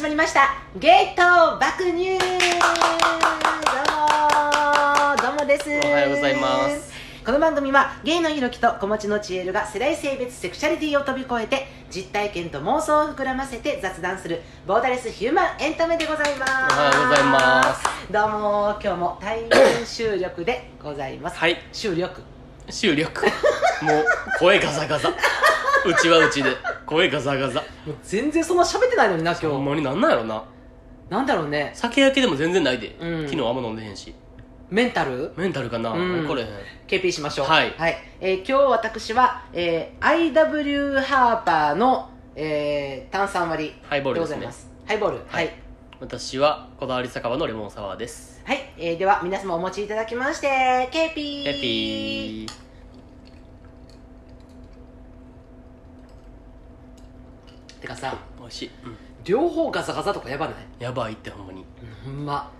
始まりました。ゲート爆乳どうも。どうもです。おはようございます。この番組はゲイのひろきと子持ちのちえるが世代性別セクシャリティを飛び越えて実体験と妄想を膨らませて雑談するボーダレスヒューマンエンタメでございます。おはようございます。どうも。今日も対面収録でございます。はい。収録？収力もう声ガサガサ。うちはうちで声ガサガサ。もう全然そんな喋ってないのにな今日。ほんまになんなんやろな。なんだろうね。酒焼けでも全然ないで、うん。昨日あんま飲んでへんし。メンタル？メンタルかな、うん。これへん。KP しましょう。はい。えー今日私は、えー IW ハーパーの、えー炭酸割りハイボールですね。でございます。ハイボール。はい、私はこだわり酒場のレモンサワーですはい。えーでは皆様お持ちいただきまして KP ヘピーてかさ美味しい、うん、両方ガサガサとかやばない？やばいってほんまに。ほんま。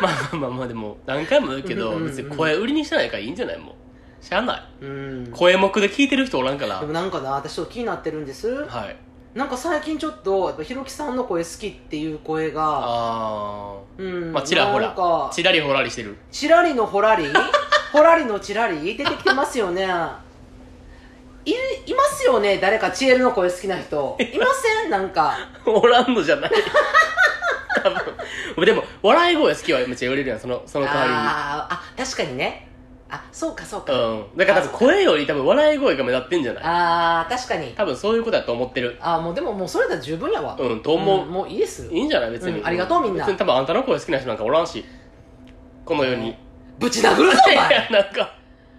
まあまあまあまあでも何回も言うけどうんうんうん別に声売りにしてないからいいんじゃないもう。しゃあない。うん。声目で聞いてる人おらんから。でもなんかな私ちょっと気になってるんです。はい。なんか最近ちょっとやっぱひろきさんの声好きっていう声があうんまあちらほら。なんかちらりほらりしてる。チラリのホラリホラリのチラリ出てきてますよねいいますよね誰かチエルの声好きな人。いません？なんか。おらんのじゃない。多分。でも笑い声好きはめっちゃ言われるやんそのその代わあーあ確かにね。あそうかそうか、りにうん。だから多分声より多分笑い声が目立ってんじゃない？ああ確かに。多分そういうことだと思ってる。あーもうでももうそれで十分やわ。うんと思う、んもういいです。いいんじゃない？別に、うんありがとうみんな。別に多分あんたの声好きな人なんかおらんし。この世に、ぶち殴るぞお い前やなんか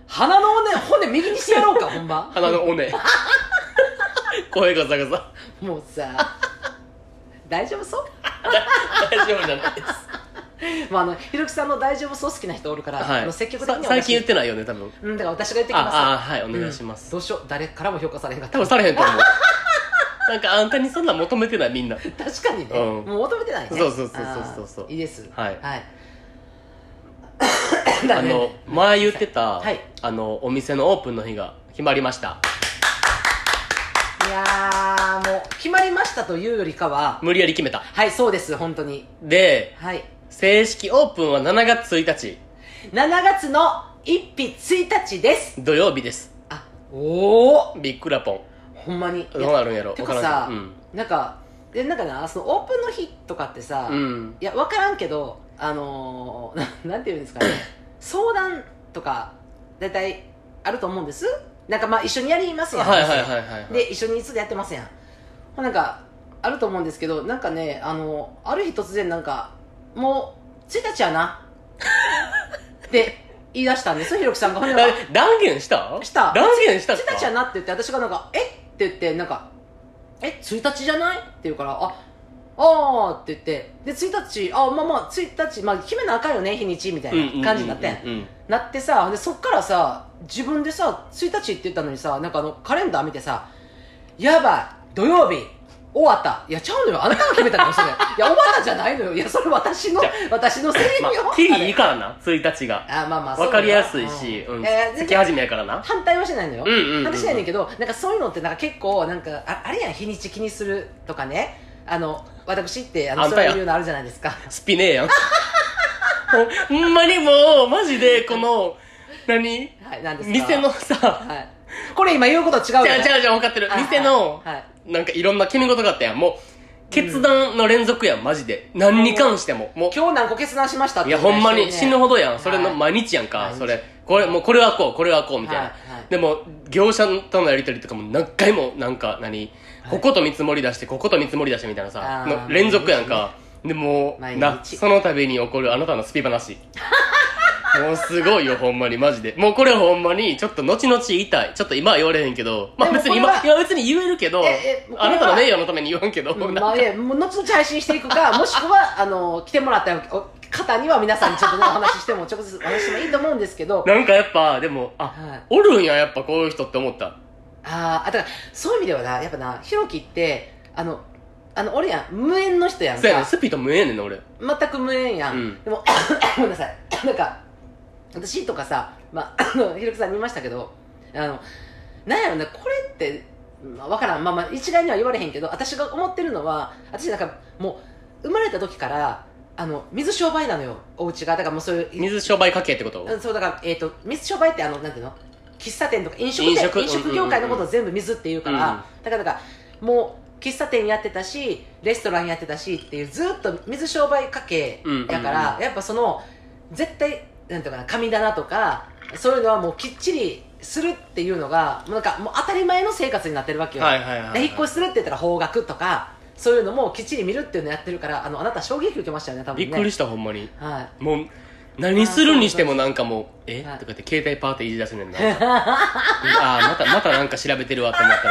鼻の骨骨右にしてやろうかほんま鼻の尾根。声がザガザもうさ大丈夫そう？大丈夫じゃないです。まああのひろきさんの大丈夫そう好きな人おるから、あはい。の積極的にさ最近言っってないよね多分。うんだから私が言ってきますああはいお願いします、どうしよう誰からも評価されへんかった多分されへんと思う。なんかあんたにそんなん求めてないみんな。確かにね、うん。もう求めてないね。そうそうそうそうそういいです。はい。はいあの前言ってた、はい。あのお店のオープンの日が決まりました。いやーもう決まりましたというよりかは無理やり決めた。はいそうです本当に。ではい。正式オープンは7月1日。7月の1日1日です。土曜日です。あおおビックラポン。ほんまに。どうなるんやろ？てわからかさ、んけど。うん。なんかでなんかなそのオープンの日とかってさ、うん。いや分からんけどあのー、ななんていうんですかね。相談とか大体あると思うんです。なんかまあ一緒にやりますやん。はいはいはいはいはい。で一緒にいつでやってますやん。なんかあると思うんですけどなんかねあのある日突然なんかもう1日やな。って言い出したんです。ひろきさんが断言した？した。断言したっ1日やかなって言って私がなんか「え？っ?」て言ってなんか「え？1日じゃない?」って言うから「ああー」って言ってで1日あまあまあ1日、まあ、決めなあかんよね日にちみたいな感じになってなってさでそっからさ自分でさ1日って言ったのにさなんかあのカレンダー見てさ「やばい土曜日終わった」いやちゃうのよ。あなたが決めたのよそれ。いや終わったじゃないのよ。いやそれ私のじゃ私のセリまフよ、あ、キリいいからな1日が。あまあまあわかりやすいし、うん。えー全然月始めやからな。反対はしないのよ、うんうんうんうん。反対しないねんけどなんかそういうのってなんか結構なんかああれやん日にち気にするとかねあの私ってあのあんたや。そういうのあるじゃないですか。スピネーやんほんまにもうマジでこの何？はい何ですか？店のさ。はい、これ今言うこと違う違う違う違う分かってる。はい店のはい。はいなんかいろんな決め事があったやん。もう決断の連続やんマジで。何に関しても。も今日何個決断しましたっうて。いやほんまに死ぬほどやん。それのはい。毎日やんか毎日。それ。これもうこれはこうこれはこうみたいな。はいはい。でも業者とのやり取りとかも何回もなんか何？ここと見積もり出してここと見積もり出してみたいなさの連続やんか。でもうなその度に起こるあなたのスピ話 もうすごいよほんまに。マジで。もうこれほんまにちょっと後々言い。たいちょっと今は言われへんけど。まあ別に今今別に言えるけどあなたの名誉のために言わんけど、うんな。まあいやもう後々配信していくか もしくはあの来てもらった方には皆さんにちょっとねお話ししても直接お話ししてもいいと思うんですけど。なんかやっぱでもあ、はい。おるんややっぱこういう人って思ったあーあだからそういう意味ではなやっぱなひろきってあのあの俺やん無縁の人やんそうやねかスピと無縁ねんな俺。全く無縁やん、うん。でも ごめんなさい。なんか私とかさ、まあ、あのひろきさんに言いましたけどあのなんやろねこれってまあ、分からん。まあまあ一概には言われへんけど私が思ってるのは私なんかもう生まれた時からあの水商売なのよお家が。だからもうそういう水商売家系ってこと？うんそうだから、えー、と水商売ってあのなんていうの？喫茶店とか飲食店飲食業界のことを全部水っていうから、だからだからもう喫茶店やってたしレストランやってたしっていうずっと水商売家系やから、うんやっぱその絶対なんていうかな神棚とかそういうのはもうきっちりするっていうのがなんかもう当たり前の生活になってるわけよ、はいはいはいはいで引っ越しするって言ったら方角とかそういうのもきっちり見るっていうのをやってるからあのあなた衝撃受けましたよね多分ね。びっくりしたほんまに。はい。もう何するにしてもなんかもう「え？はい。とかって携帯パーっていじ出すねんな。ああまたまたなんか調べてるわと思った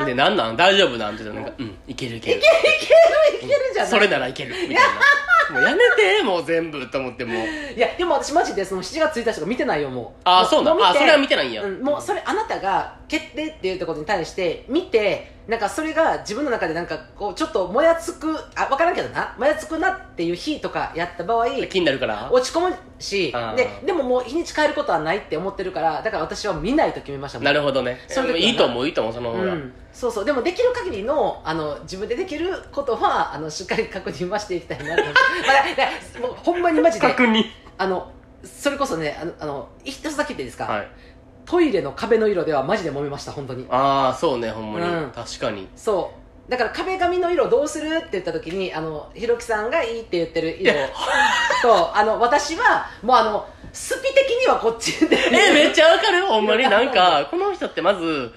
らでなんなん？大丈夫なん？って言ったらなんか「うんいけるいける」いけるいけるじゃない。それならいけるみたいな。もうやめてもう全部と思っても。ういやでも私マジでその7月1日とか見てないよもう。あーそうなん？も見て。あそれは見てないんや。うんもうそれあなたが決定っていうところに対して見てなんかそれが自分の中でなんかこうちょっともやつくあ分からんけどな。もやつくなっていう日とかやった場合気になるから？落ち込むしででももう日にち変えることはないって思ってるからだから私は見ないと決めましたなるほどね。そういいいと思ういいと思うその方が、うん、そうそう。でもできる限りのあの自分でできることはあのしっかり確認はしていきたいなと。思って、もうほんまにマジで。確認。あのそれこそねあのあの一つだけ言っていいですか、はいトイレの壁の色ではマジで揉めました本当に。ああそうねほんまに、うん。確かに。そう。だから壁紙の色どうするって言った時にあのひろきさんがいいって言ってる色。とあの私はもうあのスピ的にはこっちで。えめっちゃわかる？ほんまに？なんかこの人ってまず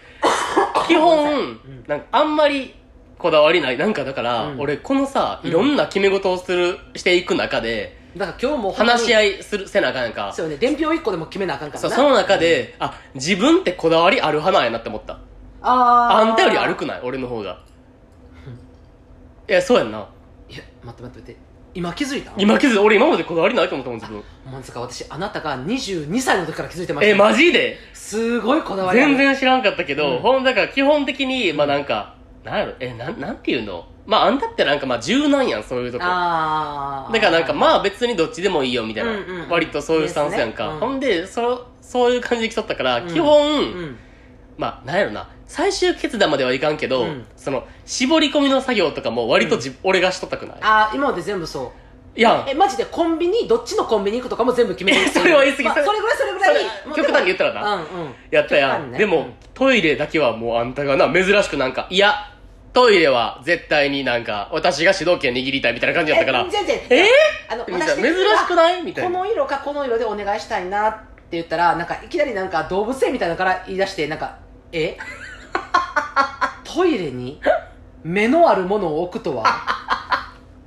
基本なんかあんまりこだわりない。なんかだから、うん。俺このさうん。いろんな決め事をする、していく中でだから今日も話し合いするせなあかんやんか。そうよね伝票1個でも決めなあかんからな。そうその中で、あ自分ってこだわりある派なんやなって思った。あー。あんたより歩くない？俺の方が。いやそうやんな。いや待って待って待って。今気づいた？今気づいた。俺今までこだわりないと思ったもん自分。まんつか私あなたが22歳の時から気づいてました。えマジで？すごいこだわりある。全然知らんかったけど、うん。ほんだから基本的にまあなんかなんやろ？えなんなんていうの？まああんたってなんかまあ柔軟やんそういうとこ。だからなんかまあ別にどっちでもいいよみたいな、うんうんうん。割とそういうスタンスやんか、ねうん。ほんでそそういう感じで来とったから、うん。基本、うん。まあなんやろな。最終決断まではいかんけど、うん。その絞り込みの作業とかも割とじ、俺がしとったくない？ああ今まで全部そう。いや。んえマジでコンビニどっちのコンビニ行くとかも全部決めてる。え それは言い過ぎ。まあそれぐらいそれぐらい。極端に言ったらな。うんうん。やったやん、ね。でも、うん。トイレだけはもうあんたがな珍しくなんかいやトイレは絶対になんか私が主導権握りたいみたいな感じやったから。え全然え？あの珍しくない？みたいな。この色かこの色でお願いしたいなって言ったらなんかいきなりなんか動物園みたいなのから言い出してなんかえ？トイレに目のあるものを置くとは？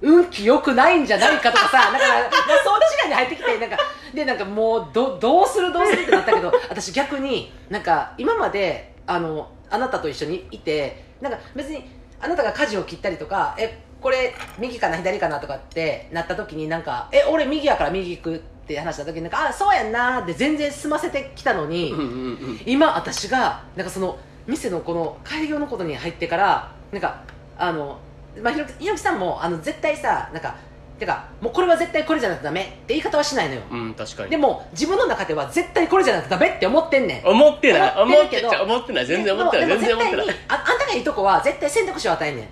運気良くないんじゃないかとかさだから、まあ、そっち側に入ってきてなんかでなんかもうどどうするどうするってなったけど私逆になんか今まであのあなたと一緒にいてなんか別にあなたが舵を切ったりとかえこれ右かな左かなとかってなった時になんかえ俺右やから右行くって話した時になんかあそうやんなーって全然済ませてきたのに、うんうんうん今私がなんかその店のこの開業のことに入ってからなんかあの、まあ、ひろきひろきさんもあの絶対さなんかてかもうこれは絶対これじゃなくてダメって言い方はしないのよ、うん確かに。でも自分の中では絶対これじゃなくてダメって思ってんねん。思ってない。思ってるけど思ってない。全然思ってない。全然思ってない。ああんたがいいとこは絶対選択肢を与えんねん。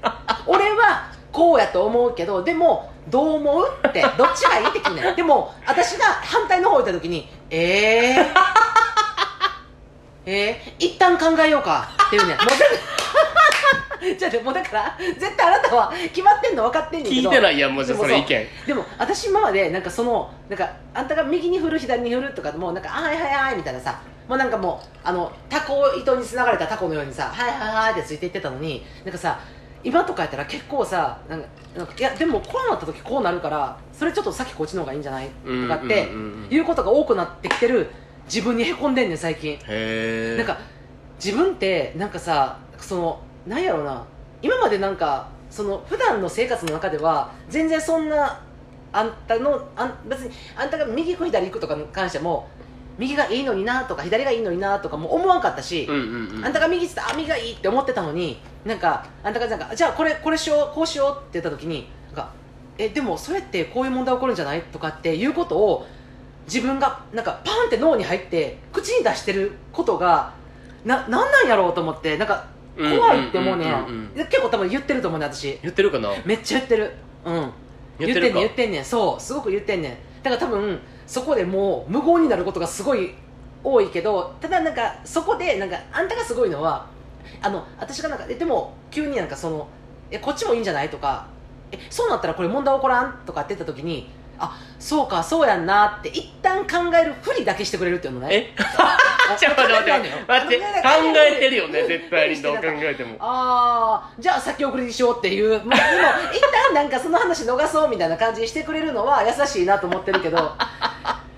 俺はこうやと思うけどでもどう思うって どっちがいいって聞いねん。でも私が反対の方行った時にえー？えー、一旦考えようかっていうねん。もう全部 じゃあもうだから絶対あなたは決まってんの分かってんねんけど。聞いてないやんもうじゃあでもそれ意見。でも私今までなんかそのなんかあんたが右に振る左に振るとかもうなんかあはいはいはいみたいなさもうなんかもうあのタコ糸に繋がれたタコのようにさはいはいはいってついていってたのになんかさ今とかやったら結構さなんかなんかいやでもこうなった時こうなるからそれちょっと先こっちの方がいいんじゃない？とかってうんうんうんうんいうことが多くなってきてる自分にへこんでんねん最近。へえなんか自分ってなんかさそのなんやろうな。今までなんかその普段の生活の中では全然そんなあんたのあん別にあんたが右行く左行くとかに関しても右がいいのになとか左がいいのになとかも思わんかったし、うんうんうん。あんたが右ってあ右がいいって思ってたのになんかあんたがなんかじゃあこれこれしようこうしようって言った時になんかえでもそれってこういう問題起こるんじゃないとかっていうことを自分がなんかパンって脳に入って口に出してることがななんなんやろうと思ってなんかうん怖いって思うねうんうんうんうんで結構多分言ってると思うね私。言ってるかな？めっちゃ言ってる。うん。言ってんねん言ってんねん。そうすごく言ってんねん。だから多分そこでもう無言になることがすごい多いけどただなんかそこでなんかあんたがすごいのはあの私がなんかえでも急になんかそのえこっちもいいんじゃない？とかえそうなったらこれ問題起こらん？とかって言った時にあそうかそうやんなって一旦考えるふりだけしてくれるっていうのね。え？あちょっと待って待って。考えてるよね絶対に。どう考えても。ああじゃあ先送りにしようっていう、まあ、でも一旦なんかその話逃そうみたいな感じにしてくれるのは優しいなと思ってるけど。だか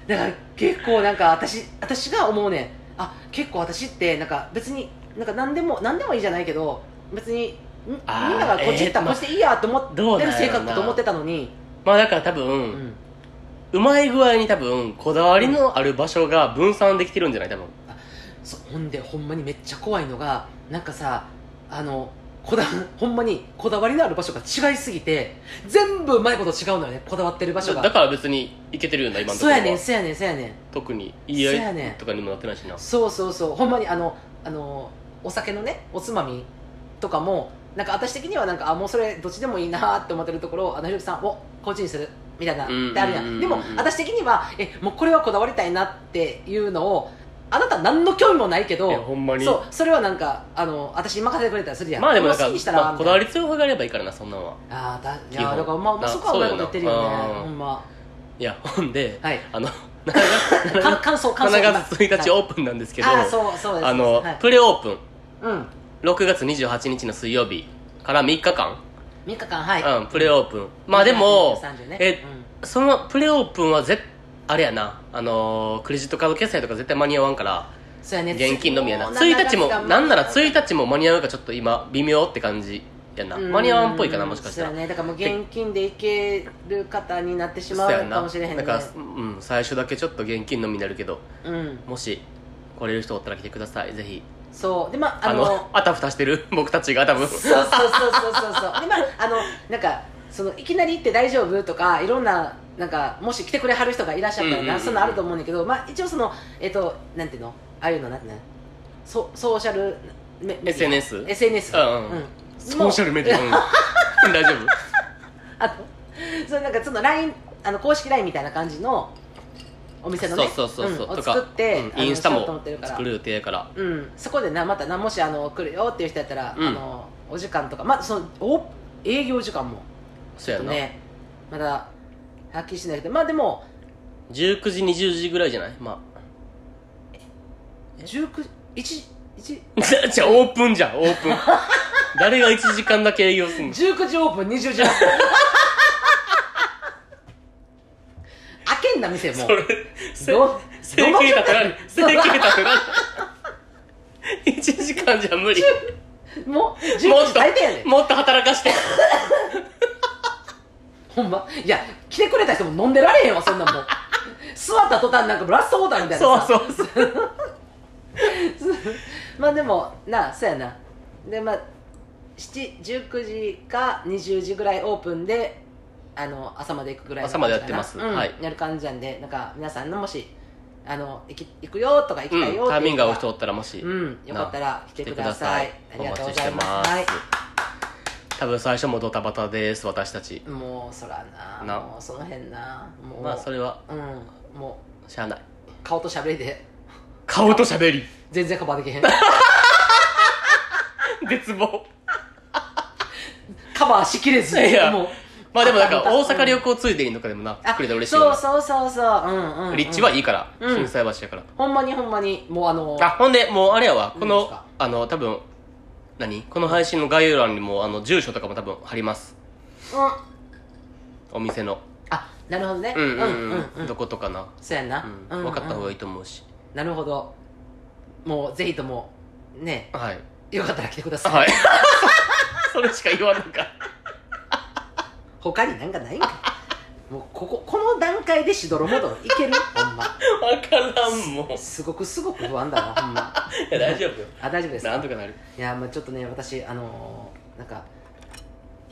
ら結構なんか私私が思うねん。あ結構私ってなんか別になんか何でも何でもいいじゃないけど別にん？みんながこっち行ったらえーこっちでいいやと思ってる性格と思ってたのに、まあだから多分、う、うんまい具合に多分こだわりのある場所が分散できてるんじゃない？多分。そうほんでほんまにめっちゃ怖いのがなんかさあのこだ ほんまにこだわりのある場所が違いすぎて全部うまいこと違うのよねこだわってる場所が。だから別にいけてるよな今のところは。そうやねんそうやねんそうやねん。特に言いそうやねん。とかにもなってないしな。そうそうそう。ほんまにあのあのお酒のねおつまみとかもなんか私的にはなんかあもうそれどっちでもいいなって思ってるところをあのひろきさんおこっちにするみたいなうんってあるやうん。でも私的にはえもうこれはこだわりたいなっていうのをあなた何の興味もないけどいやほんまに。そうそれはなんかあの私に任せてくれたりするやん。まあでもなんかまあ、こだわり強さがあればいいからなそんなんは。ああだいやだからまあそこはうまいこと言ってるよねほんま。いやほんで、はい。あの 7月か感想感想。7月1日はいオープンなんですけど、ああそうそうです。あの、はい。プレオープン。うん6月28日の水曜日から3日間、3日間はい、うん、プレオープン。まあでも、30ね。えうん。そのプレオープンはぜあれやな。あのークレジットカード決済とか絶対間に合わんからそうやね。現金のみやな。そう1日も長なんなら月が1日も間に合うかちょっと今微妙って感じやな。間に合わんっぽいかなもしかしたら。そうやね。だからもう現金でいける方になってしまうそうかもしれへんね。だから、うん、最初だけちょっと現金のみになるけどうん。もし来れる人おったら来てください。ぜひそう。でまあああののあたふたしてる 僕たちが多分。そうそうそうそうそうそう。でまああのなんかそのいきなり行って大丈夫とかいろんななんかもし来てくれはる人がいらっしゃったらな、うんうんうん。そんなんあると思うんだけど、まあ、一応そのえっ、となんていうの？ああいうのなんていうの？ソソーシャルメメディア？SNS SNS うんうん。ソーシャルメディア、うん、大丈夫？あとそれなんかその LINE あの公式 LINE みたいな感じのお店のね。そうそうそうそう、んをとか作って、うんインスタも作る予定やから。うん、そこでなまたなもしあの来るよっていう人やったら、うん。あのお時間とか。まあそのお営業時間も。そうやな、ねまだはっきりしないけど。まあでも19時20時ぐらいじゃない？ま19 1 1あじゃ じゃあオープンじゃんオープン。誰が1時間だけ営業すんの？19時オープン20時オープン開けんな店も。それせど整形立てられど整形立てられ1時間じゃ無理。もう19時もっと大体やねんもっと働かして。ほんま？いや来てくれた人も飲んでられへんわそんなもん座った途端なんかラストオーダーみたいなさ。そうそうそう。まあでもなそうやな。でまあ7 19時か20時ぐらいオープンであの朝まで行くぐらいの朝までやってます感じかな。はい。うんやる感じなんでなんか皆さんのもしあの行き行くよとか行きたいようん、タイミング合うっていう人おったらもし、うんよかったら来てください。ありがとうございお待ちしてます。はい多分最初もドタバタです私たち。もうそらなな。もうその辺な。もう、まあそれはうんもしゃあない。う顔と喋りで。顔と喋り。全然カバーできへん。絶望。カバーしきれずいやもうまあでもなんかあ大阪旅行ついでにとかでもなあくれたら嬉しいよな。そうそうそうそう。うんうん、うん、立地はいいからうん心斎橋やから。ほんまにほんまにもうあのあほんでもうあれやわ。この何ですか？あの多分何？この配信の概要欄にもあの住所とかも多分貼ります。うん。お店の。あなるほどね。うんうんうん、うんうんどことかな、そうやな、うん。分かった方がいいいと思うし、なるほど。もうぜひともね。はい。よかったら来てください、はい。それしか言わんのか他になんかないんか。もうこここの段階でしどろもどろいける？ほんま。分からんもうすごくすごく不安だわほんま。いや大丈夫よ。あ大丈夫ですか？なんとかなる。いやまあちょっとね私あのーなんか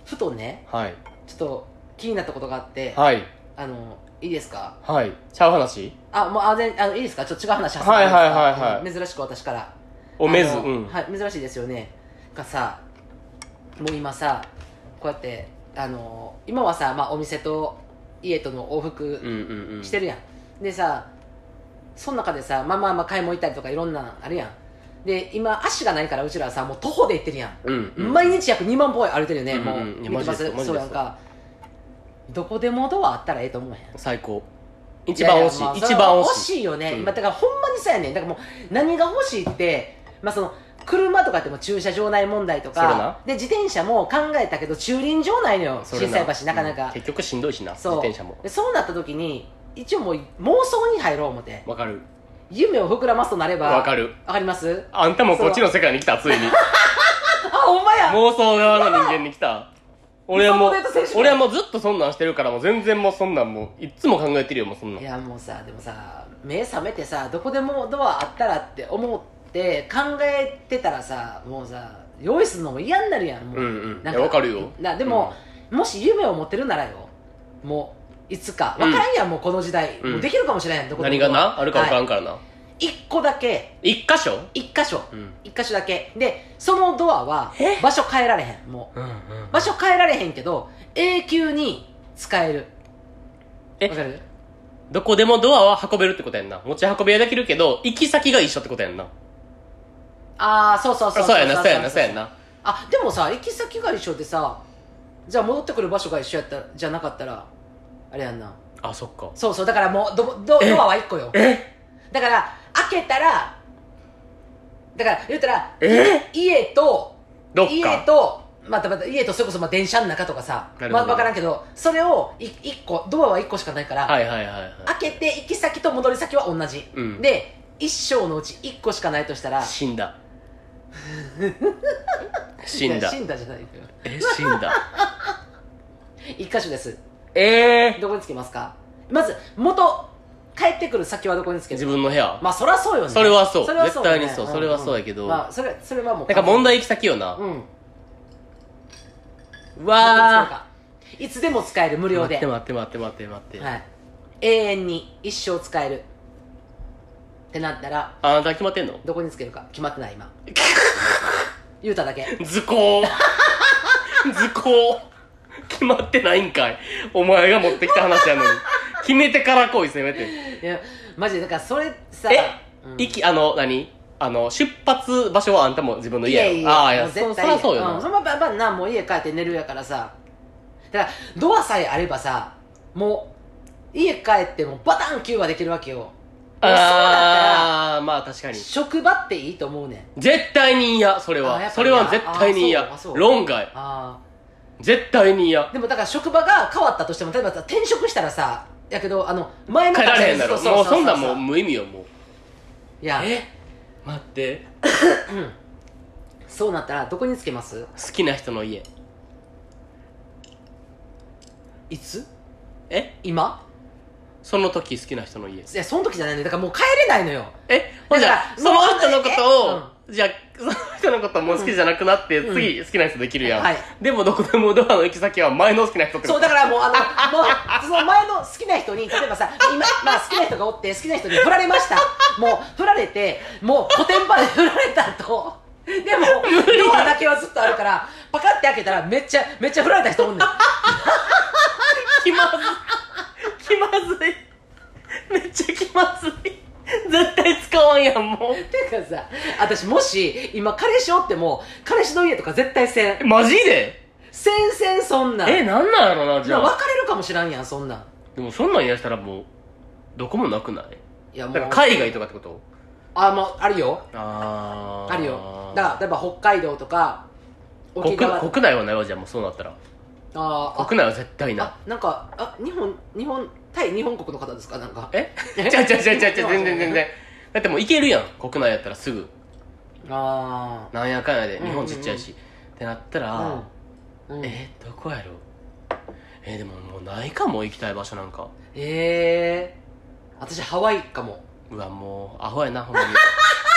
ふとねはい。ちょっと気になったことがあって、はい。あのいいですか？はい。ちゃう話？あもうあ全あのいいですか？ちょっと違う話挟んではいはいいいですか？はいはいうん珍しく私から。おめずあのうん。はい珍しいですよね。がさもう今さこうやってあの今はさ、まあ、お店と家との往復うんうんうん。してるやん、でさその中でさまあまあまあ買い物行ったりとかいろんなあるやん。で今足がないからうちらはさもう徒歩で行ってるやん、うんうん。毎日約2万歩歩いてるよね、うんうん。もう。見てます？そう。やんか。どこでもドアあったらええと思うへん。最高。一番欲しい。一番欲欲しい。しいよね、うん。今だからほんまにそうやねん。だからもう何が欲しいってまあその車とかっても駐車場内問題とかで自転車も考えたけど駐輪場ないのよそれ小さい橋なかなか、うん。結局しんどいしな自転車も。でそうなった時に一応もう妄想に入ろう思って。わかる。夢を膨らますとなればわかる。わかります？あんたもこっちの世界に来たついに。あほんまや。妄想側の人間に来た。俺はもう俺はもうずっとそんなんしてるからもう全然もうそんなんもういっつも考えてるよもうそんなん。いやもうさでもさ目覚めてさどこでもドアあったらって思って考えてたらさもうさ用意するのも嫌になるやんもう、うんうん。なんいやわかるよ。なでも、もし夢を持ってるならよ。もういつか。分からんやん、もうこの時代、うん。もうできるかもしれんどこでも何がな？あるかわからはいんからな。一個だけ。一箇所？一箇所。うん。一箇所だけ。でそのドアはえ？場所変えられへんもう。うんうん。場所変えられへんけど永久に使える。え？わかる？どこでもドアは運べるってことやんな。持ち運びはできるけど行き先が一緒ってことやんなああそうそうそう。あそうやなそうやなそうやな。あでもさ行き先が一緒でさじゃあ戻ってくる場所が一緒やったらじゃなかったらあれやんな。あそっか。そうそうだからもうドドえ？ドアは1個よ。え？だから開けたらだから言ったらえ？家とどっか。家とまたまた家とそれこそまあ電車の中とかさなるほど。まあ、分からんけどそれをい一個ドアは1個しかないから、はいはいはいはい。開けて行き先と戻り先は同じ、うん。で一生のうち1個しかないとしたら死んだ 死んだ。死んだじゃないのよ。え死んだ。一箇所です。ええどこにつけますか？まず元帰ってくる先はどこにつける？自分の部屋。まあそりゃそうよね。それはそう。それはそうよね。絶対にそう。それはそうやけど。ん。まあそれそれはもうなんか問題行き先よな、うん。うわいつでも使える無ー料で。待って待って待って待って待って、はい。永遠に一生使えるってなったらあなた決まってんの？どこにつけるか？決まってない今。言うただけ。図工。図工。決まってないんかい。お前が持ってきた話やのに。決めてから来いせめて。いやマジでだからそれさえ、うん。行きあの何？あの出発場所はあんたも自分の家やろ。いやいやああいやそもう絶対そりゃそうよな、ん、そのままなもう家帰って寝るやからさ。だからドアさえあればさもう家帰ってもバタンキューはできるわけよそうだったらああまあ確かに。職場っていいと思うねん。絶対に嫌それあはそれは絶対に嫌。あそうあそう論外。あ絶対に嫌。あでもだから職場が変わったとしても例えばさ転職したらさやけどあの前の帰られへんだろ。もうそんそなんもう無意味よもう。いや。え？待って。うん。そうなったらどこにつけます？好きな人の家。いつ？え？今？その時好きな人の家。いやその時じゃないねだからもう帰れないのよ。え？ほんじゃその人のことを、もじゃあその人のこともう好きじゃなくなって、うん。次好きな人できるやん、はい。でもどこでもドアの行き先は前の好きな人ってそうだからもうあのもうその前の好きな人に例えばさ今、まあ、好きな人がおって好きな人に振られました。もう振られてもうコテンパンで振られたと。でもドアだけはずっとあるからパカって開けたらめっちゃめっちゃ振られた人おんねん気まずい気まずい。めっちゃ気まずい。絶対使わんやんもてかさ私もし今彼氏おっても彼氏の家とか絶対せん。うマジで？せんせんそんなん。えなんなんやろなじゃあ。別れるかもしらんやんそんなん。でもそんなん言い出したらもうどこもなくない？いやもう。だから海外とかってこと？あもうあるよ。あー。あるよ。だから例えば北海道とか国沖縄とか。国内はないわじゃあもうそうなったら。あーあ。国内は絶対なあなんかあ日本日本対日本国の方ですか？なんか。え？ちゃうちゃうちゃうちゃうちゃう。全然全然。だってもう行けるやん。国内やったらすぐ。あなんやかんやで。うん日本ちっちゃいし、ってなったら、あうん、うん、え？どこやろ？えでももうないかも行きたい場所なんか。ええー、私ハワイかも。うわもうアホやなほんまに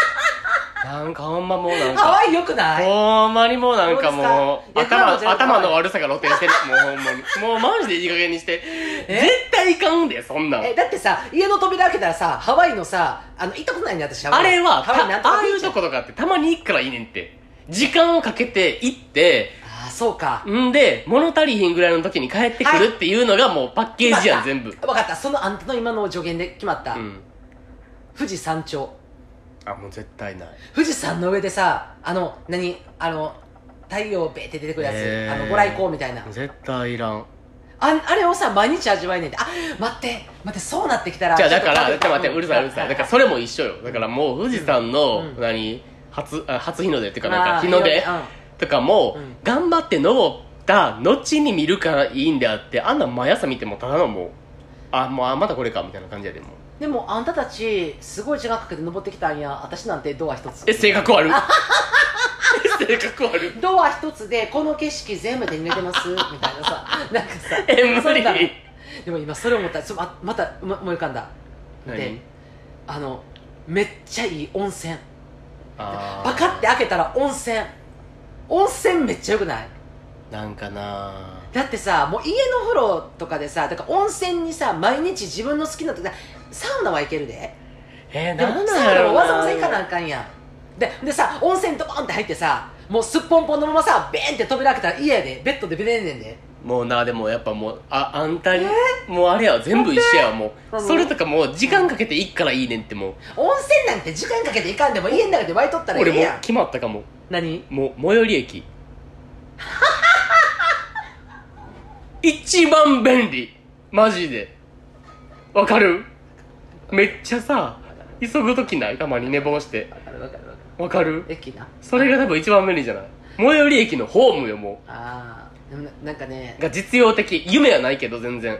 なんかほんまもうなんか。ハワイよくない？ほんまにもうなんかもうどうですか？いや頭頭の悪さが露呈してる。もうほんまに。もうマジでいい加減にして。絶対いかんでそんなん。えだってさ家の扉開けたらさハワイのさあの行ったことないんだ私ハワイ。あれはハワイなんとかビーチたああいうとことかってたまに行くからいいねんって。時間をかけて行って。ああそうか。んで物足りひんぐらいの時に帰ってくるっていうのがもうパッケージやん全部。分かった。そのあんたの今の助言で決まった、うん。富士山頂あもう絶対ない。富士山の上でさあの何あの太陽ベーって出てくるやつ、へー。あのご来光みたいな。絶対いらん。ああれをさ毎日味わえねえんであ待って待ってそうなってきたらじゃあだから待って。待ってうるさいうるさい。だからそれも一緒よ。だからもう富士山の、うん。何初あ初日の出っていうかなんまあか日の出うん。とかも、うん。頑張って登った後に見るからいいんであってあんなん毎朝見てもただのもうあもうあまたこれかみたいな感じやでもうでもあんたたちすごい時間かけて登ってきたんや。私なんてドア一つ。え性格悪い。性格悪い。ドア一つでこの景色全部で見れてます？みたいなさ。なんかさ。え無理。でも今それ思った。らちょままたま思い浮かんだ。何？であのめっちゃいい温泉。パカって開けたら温泉。温泉めっちゃよくない？なんかなだってさもう家の風呂とかでさだから温泉にさ毎日自分の好きな時サウナは行けるで。えー、でもなんサウナもわざわざ行かなあかんやん。ででさ温泉ドーンって入ってさもうすっぽんぽんのままさベーンって扉開けたら家やで。ベッドで寝んねんで。もうなでもやっぱもうああんたに、もうあれや全部一緒やわもう。それとかもう時間かけて行くからいいねんってもう。温泉なんて時間かけて行かんでも家の中で湧いとったらいいやん。俺もう決まったかも。何？もう最寄り駅 一番便利。マジで。わかる？めっちゃさ急ぐ時ない？たまに寝坊して。わかるわかるわかわかる？る駅な。それが多分一番便利じゃない？最寄り駅のホームよもああでもななんかね。うが実用的。夢はないけど全然。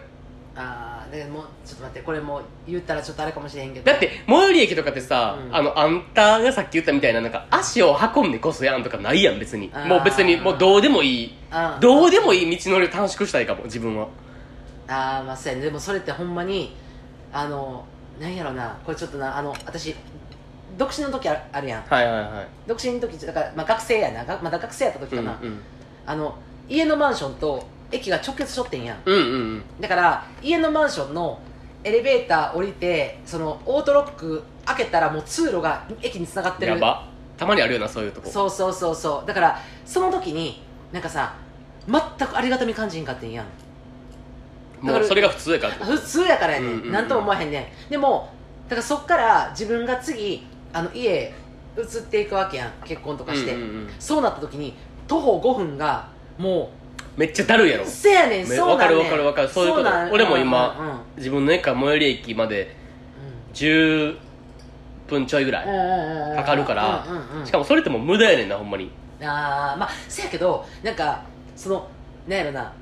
ああだからもうちょっと待ってこれもう言ったらちょっとあれかもしれへんけど。だって最寄り駅とかってさ、うん。あのあんたがさっき言ったみたいななんか足を運んでこそやんとかないやん別に。あー。もう別にもうどうでもいい。あー。どうでもいい道のりを短縮したいかも自分は。ああまあそうやね。でもそれってほんまにあのなんやろなこれちょっとなあの私独身の時あるあるやん。はいはいはい。独身の時だから、まあ、学生やな。がまだ学生やった時かな、うんうん。あの家のマンションと駅が直結しとってんやん。うんうんうん。だから家のマンションのエレベーター降りてそのオートロック開けたらもう通路が駅につながってる。やば。たまにあるよなそういうとこ。そうそうそうそう。だからその時になんかさ全くありがたみ感じんかってんやん。もうそれが普通やから普通やからやね、うんうんうん。んなんとも思わへんねん。でもだからそっから自分が次あの家移っていくわけやん。結婚とかして、うんうんうん。そうなった時に徒歩5分がもめっちゃだるいやろ。うせやねん。めそうわかるわかるわかる。そういうこと。なん。俺も今うんうんうん。自分の家から最寄り駅まで10分ちょいぐらい、かかるからしかもそれってもう無駄やねんなほんまに。ああまあせやけどなんかそのなんやろな。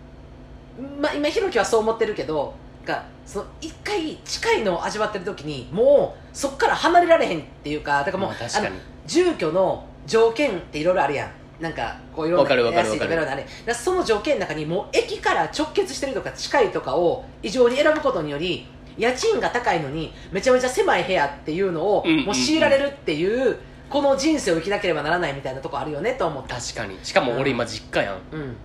まあ今ひろきはそう思ってるけどなんかその一回近いのを味わってる時にもうそっから離れられへんっていうかだからもう、まあ確かに。住居の条件っていろいろあるやんなんかこういろんなわかるわかる安いとわかる。いろいろあれだからその条件の中にもう駅から直結してるとか近いとかを異常に選ぶことにより家賃が高いのにめちゃめちゃ狭い部屋っていうのをうんうんうん。もう強いられるっていうこの人生を生きなければならないみたいなとこあるよねと思った。確かに。しかも俺今実家やん。うん。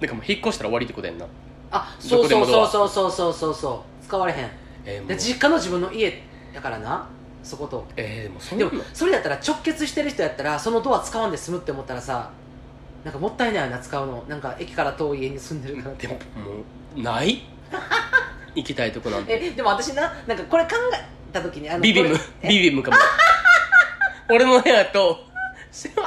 なんかもう引っ越したら終わりってことやんな。あどそうそうそうそうそうそうそう。使われへん。えー、実家の自分の家やからなそこと。えー、もうそでもそれやったら直結してる人やったらそのドア使わんで済むって思ったらさなんかもったいないよな使うの。なんか駅から遠い家に住んでるからって。でももうない？行きたいとこなんて。えでも私ななんかこれ考えた時にあのビビムビビムかも。俺の部屋と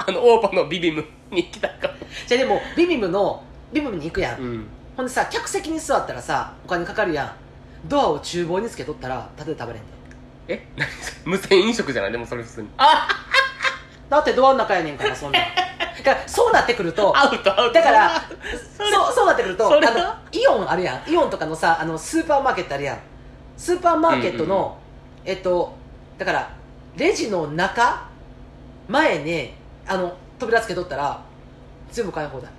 あのオーパのビビムに行きたいかも。じゃあでもビビムのビビムに行くやん、うん。ほんでさ客席に座ったらさお金かかるやん。ドアを厨房につけとったらタダで食べれんでえ？何それ無銭飲食じゃない？でもそれ普通に。あだってドアの中やねんからそんな。ん だからそうなってくるとアウトアウト。だからそうそうなってくるとそれは？あのイオンあるやん。イオンとかのさあのスーパーマーケットあるやん。スーパーマーケットの、えっとだからレジの中前にあの扉つけとったら全部買い放題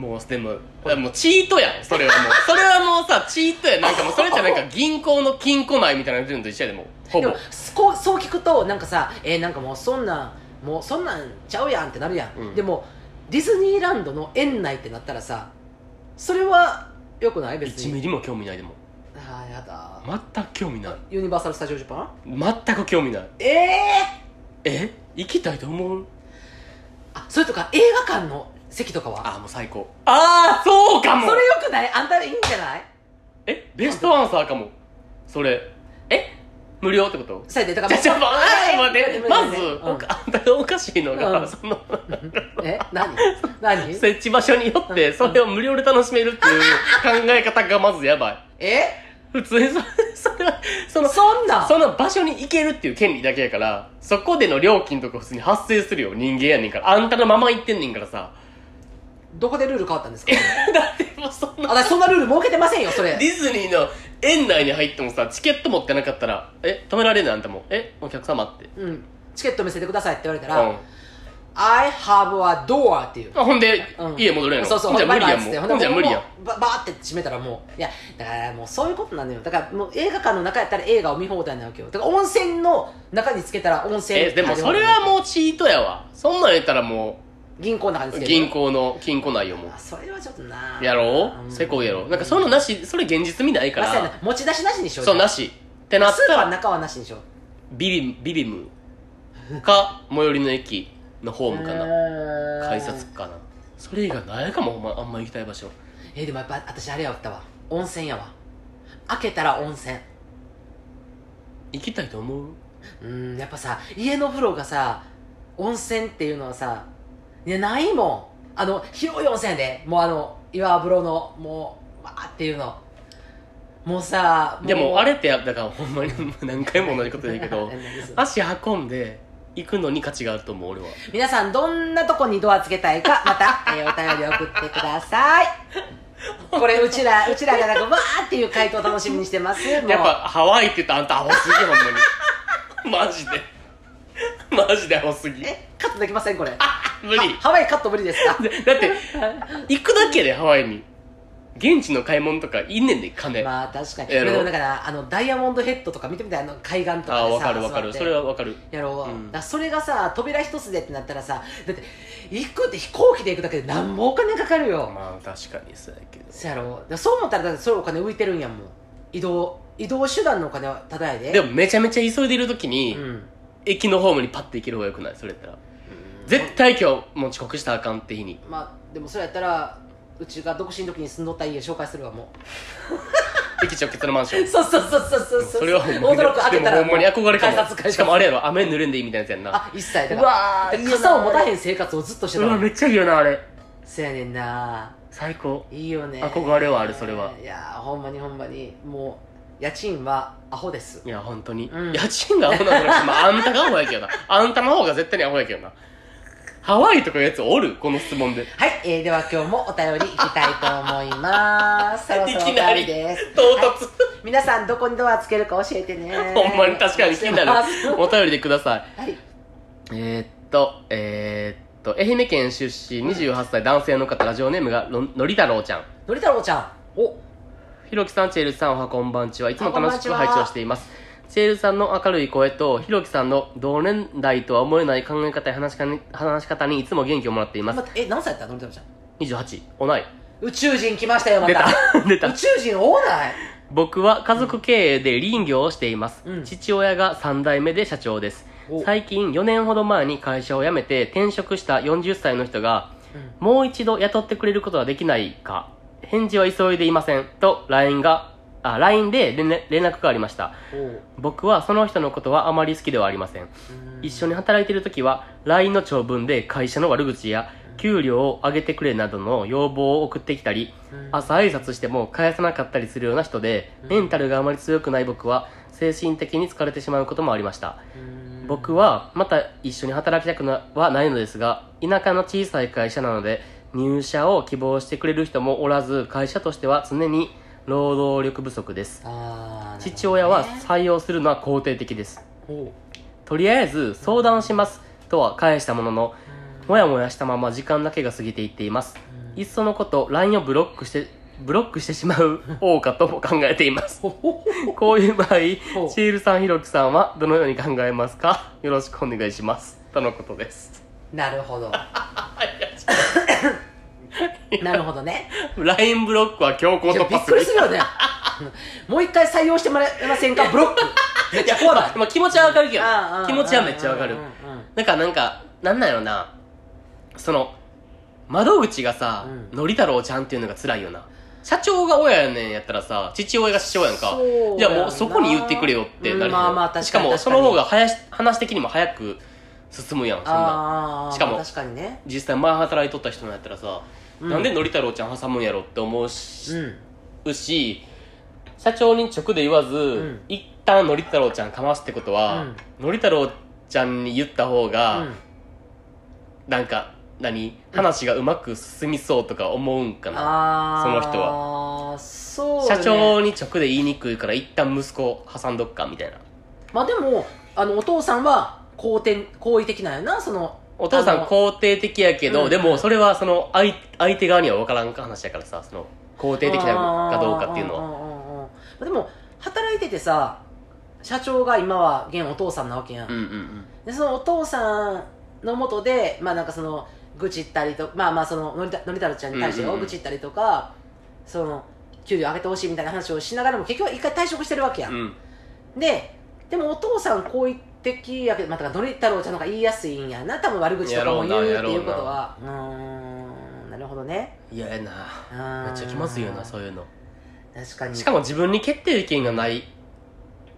もうでももうチートやん。それはもう。それはもうさチートやなんかもうそれじゃなんか。銀行の金庫内みたいなのと一緒やでもう。ほぼでもそう聞くとなんかさえーなんかもうそんなんもうそんなんちゃうやんってなるやん、うん。でもディズニーランドの園内ってなったらさそれはよくない？別1ミにリも興味ないでも。ああやだ。全く興味ない。ユニバーサル・スタジオ・ジャパン？全く興味ない。えええ？行きたいと思う？あそれとか映画館の席とかは？あもう最高。ああそうかも。それよくない？あんたいいんじゃない？えベストアンサーかも。それ。え？無料ってこと？それでだからじゃじゃああ待って。まず、あんたがおかしいのが、うん。その え？何？何？設置場所によってそれを無料で楽しめるっていう考え方がまずやばい。え？普通にそそれはそのそんな？んその場所に行けるっていう権利だけやからそこでの料金とか普通に発生するよ。人間やねんから。あんたのまま行ってんねんからさどこでルール変わったんですか？だってもうそんな。私そんなルール設けてませんよそれ。ディズニーの園内に入ってもさチケット持ってなかったらえ止められんの？あんたも？えお客様って。うん。チケット見せてくださいって言われたら、うん。I have a door っていう。あほんで、うん。家戻れんの？そうそう。ほんじゃ無理やんもう。ほんじゃ無理や。んババーって閉めたらもういやだからもうそういうことなのよ。だからもう映画館の中やったら映画を見放題なわけよ。だから温泉の中につけたら温泉えでもそれはもうチートやわ。そんなん言ったらも銀行の中につうける銀行の金庫内よもう。あそれはちょっとな。やろう？うん。せこいやろ？なんかそういうのなしそれ現実味ないから。持ち出しなしにしようそうなし。ってなっスーたらパーの中はなしにしよう。ビビビビム。か最寄りの駅のホームかな。な改札かな。それ以外ないかもあんま行きたい場所。えーでもやっぱ私あれやったわ。温泉やわ。開けたら温泉。行きたいと思う？うんやっぱさ家の風呂がさ温泉っていうのはさいやないもん。あの広い温泉やでもうあの岩風呂のもうわーっていうの。もうさでもあれれってやだからほんまに 何回も同じこと言うけど 足運んで行くのに価値があると思う俺は。皆さんどんなとこにドアつけたいかまた、えーお便り送ってください。これうちらうちらがなんかわーっていう回答楽しみにしてます。やっぱハワイって言ったらあんたアホすぎほんまに。マジで マジでアホすぎ。えカットできませんこれ。無理。はハワイカット無理ですか？で だって行くだけでハワイに現地の買い物とかいんねんで金、まあ確かに。やろでもだからあのダイヤモンドヘッドとか見てみたいあの海岸とかでさああ分かる。分かるそれは分かる。やろう、うん。だそれがさ扉一つでってなったらさだって行くって飛行機で行くだけで何もお金かかるよ、まあ確かにそうやけど。そやろ。だからそう思ったらだってそれお金浮いてるんやもん移動移動手段のお金はただやで。でもめちゃめちゃ急いでる時に、うん駅のホームにパッて行ける方がよくない？それやったら。絶対今日もう遅刻したらあかんって日に。まあでもそれやったらうちが独身の時に住んどった家紹介するわも 駅直結のマンション。うそうそうそうそうそう。それはほんまに驚く開けたら。でもほんまに憧れかも。しかもあれやろ？雨濡れんでいいみたいなやつやんな。あ一切だからうわーいいよな傘を持たへん生活をずっとしてたわ。うわめっちゃいいよなあれ。そやねんな。最高。いいよね。憧れはあるそれは。いやーほんまにほんまに。もう家賃はアホです。いや本当に、うん。家賃がアホなのか。まああんたがアホやけどな。あんたの方が絶対にアホやけどな。ハワイとかいうやつおる？この質問で。はい、えー、では今日もお便りいきたいと思います。そろそろお便いきなりりです唐突。はい。皆さんどこにドアつけるか教えてね。ほんまに確かに気になる。お便りでください。はい。えー、っとえー、っと愛媛県出身28歳男性の方ラジオネームがののり太郎ちゃん。のり太郎ちゃん。おひろきさん、チェールさん、おはこんばんちは。いつも楽しく拝聴しています。チェールさんの明るい声と、ひろきさんの同年代とは思えない考え方や話し方に話し方にいつも元気をもらっています。え何歳やったの？ちゃん28、おない。宇宙人来ましたよま出たた。出た 宇。宙人多ない？僕は家族経営で林業をしています。うん父親が3代目で社長ですお。最近4年ほど前に会社を辞めて転職した40歳の人が、うんもう一度雇ってくれることはできないか返事は急いでいません。と LINE が、あ、LINE で連絡連絡がありました。お僕はその人のことはあまり好きではありません。一緒に働いている時は LINE の長文で会社の悪口や給料を上げてくれなどの要望を送ってきたり、うん朝挨拶しても返さなかったりするような人で、メンタルがあまり強くない僕は精神的に疲れてしまうこともありました。うん僕はまた一緒に働きたくなはないのですが、田舎の小さい会社なので、入社を希望してくれる人もおらず、会社としては常に労働力不足です。あー父親は採用するのは肯定的です。おとりあえず相談しますとは返したものの、もやもやしたまま時間だけが過ぎていっています。いっそのこと LINE をブロックして、ブロックしてしまう方かとも考えています。こういう場合、チほうールさん、ひろきさんはどのように考えますか？よろしくお願いします。とのことです。なるほど。なるほどね。LINE ブロックは強行いやびっ突破する。くりするよね。もう一回採用してもらえませんか？ブロック。めっちゃ怖ない。まあ気持ちはわかるけど気持ちはめっちゃわかる。なんか、なんか、なんなんやろな。その窓口がさ、うん。のり太郎ちゃんっていうのが辛いよな。社長が親やねんやったらさ父親が師匠やんか。そうじゃあもうそこに言ってくれよってなるうんまあまあ確かにしかもその方が話的にも早く進むやんそんな。しかもまあ確かにね。実際前働いとった人なんやったらさ、うん。なんでのり太郎ちゃん挟むんやろって思うし,、うん。し社長に直で言わず、ん。一旦のり太郎ちゃんかますってことは、のり太郎ちゃんに言った方が、うん。なんか何？話がうまく進みそうとか思うんかな、その人は。そう、ね、社長に直で言いにくいから一旦息子挟んどっかみたいな。まあでもあのお父さんは好転好意的なんやなそのお父さん肯定的やけど、うん。でもそれはその相相手側には分からん話やからさその肯定的なかどうかっていうのは。はでも働いててさ社長が今は現お父さんなわけやん、うんうんうん。でそのお父さんのもとでまあなんかその愚痴ったりとまあまあそののりたのり太郎ちゃんに対して愚痴ったりとか、その給料上げてほしいみたいな話をしながらも結局は一回退職してるわけやん、うん。ででもお父さん好意的やけど、まあ、だからのり太郎ちゃんの方が言いやすいんやな。多分悪口とかも言うっていうことは。うーんなるほどね。嫌やな。めっちゃ気まずいよなそういうの。確かに。しかも自分に決定権がない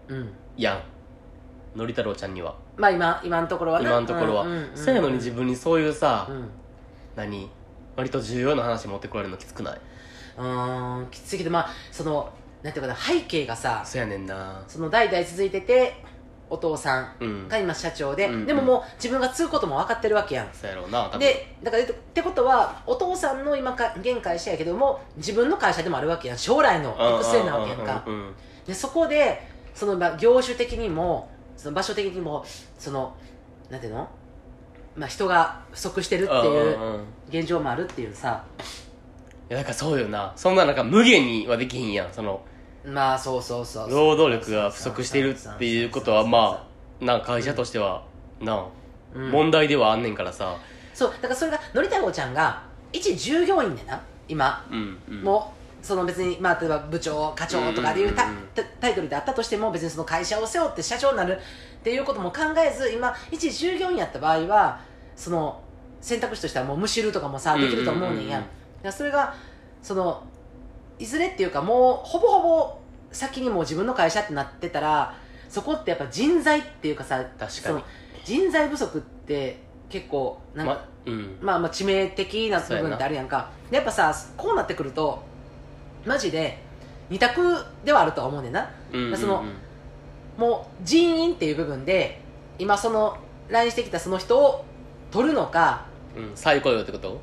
うん。やん。のり太郎ちゃんには。まあ今今のところはな。今のところは、うんうんうんそうやのに自分にそういうさ、うん。何？割と重要な話持ってこられるのきつくない？うーんきついけどまあそのなんていうかな背景がさそうやねんな。その代々続いててお父さんうん。が今社長で、うん。うんでももう自分が継ぐことも分かってるわけやん。そうやろうなでだからってことはお父さんの今か現会社やけども自分の会社でもあるわけやん。将来の行く末なわけやんか。でそこでそのまあ業種的にもその場所的にもそのなんていうの、まあ、人が不足してるっていう現状もあるっていうさ。いやだからそうよな。そんななんか無限にはできひんやん。そのまあそうそうそう労働力が不足しているっていうことはまあな会社としてはなうん。問題ではあんねんからさ。そうだからそれがのり太郎ちゃんが一従業員でな今うんうん。もうその別に、まあ、例えば部長課長とかでいうタタタイトルであったとしても別にその会社を背負って社長になるっていうことも考えず今一従業員やった場合はその選択肢としてはもうむしるとかもさできると思うねんや、うんうんうん。うんそれがそのいずれっていうかもうほぼほぼ先にもう自分の会社ってなってたらそこってやっぱ人材っていうかさ確かに。人材不足って結構なんか、まうん。まあまあ致命的な部分ってあるやんか。でやっぱさこうなってくるとマジで二択ではあるとは思うねんな。うんうんうん。そのもう人員っていう部分で今その LINE してきたその人を取るのかうん再雇用ってこと？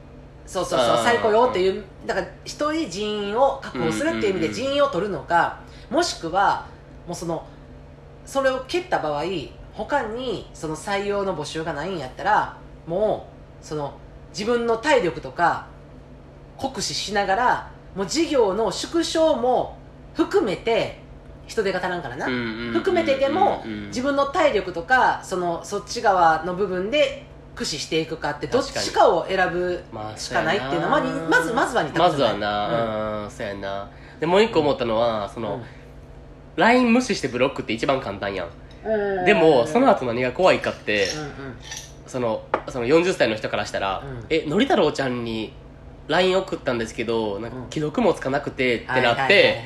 そうそうそうあー。再雇用っていうだから一人人員を確保するっていう意味で人員を取るのかもしくはもうそのそれを蹴った場合他にその採用の募集がないんやったらもうその自分の体力とか酷使しながらもう事業の縮小も含めて人手が足らんからな、含めてでも自分の体力とかそのそっち側の部分で駆使していくかってどっちかを選ぶまあしかないっていうのはままずまずはまずはな。うん。そうやな。でもう一個思ったのはそのうん。LINE 無視してブロックって一番簡単やん。うん。でもその後何が怖いかってうんうん。そのその40歳の人からしたらうん「えのり太郎ちゃんに LINE 送ったんですけどなんか既読もつかなくて」ってなって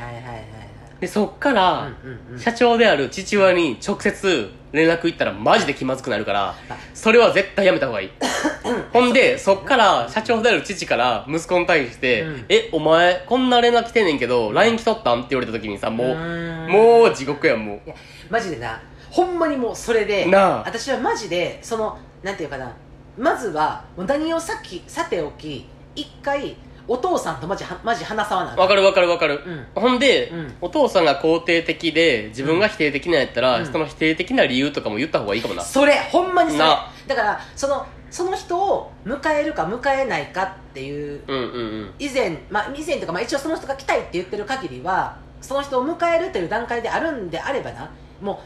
でそっから社長である父親に直接連絡行ったらマジで気まずくなるからそれは絶対やめた方がいい。ほんでそっから社長である父から息子に対してうん「えお前こんな連絡来てんねんけど LINE 来とったん?」って言われた時にさもうもう地獄やんもう。いやマジでなほんまにもうそれで私はマジでそのなんていうかなまずはもう何をさっきさておき一回お父さんとマジはマジ話さわなあかんわかるわかるわかる、うん。ほんで、うん。お父さんが肯定的で自分が否定的なんやったら、うん。その否定的な理由とかも言った方がいいかもな。それほんまにそれ。なだからそのその人を迎えるか迎えないかっていううんうんうん。以前、まあ、以前とか、まあ、一応その人が来たいって言ってる限りはその人を迎えるという段階であるんであればな。も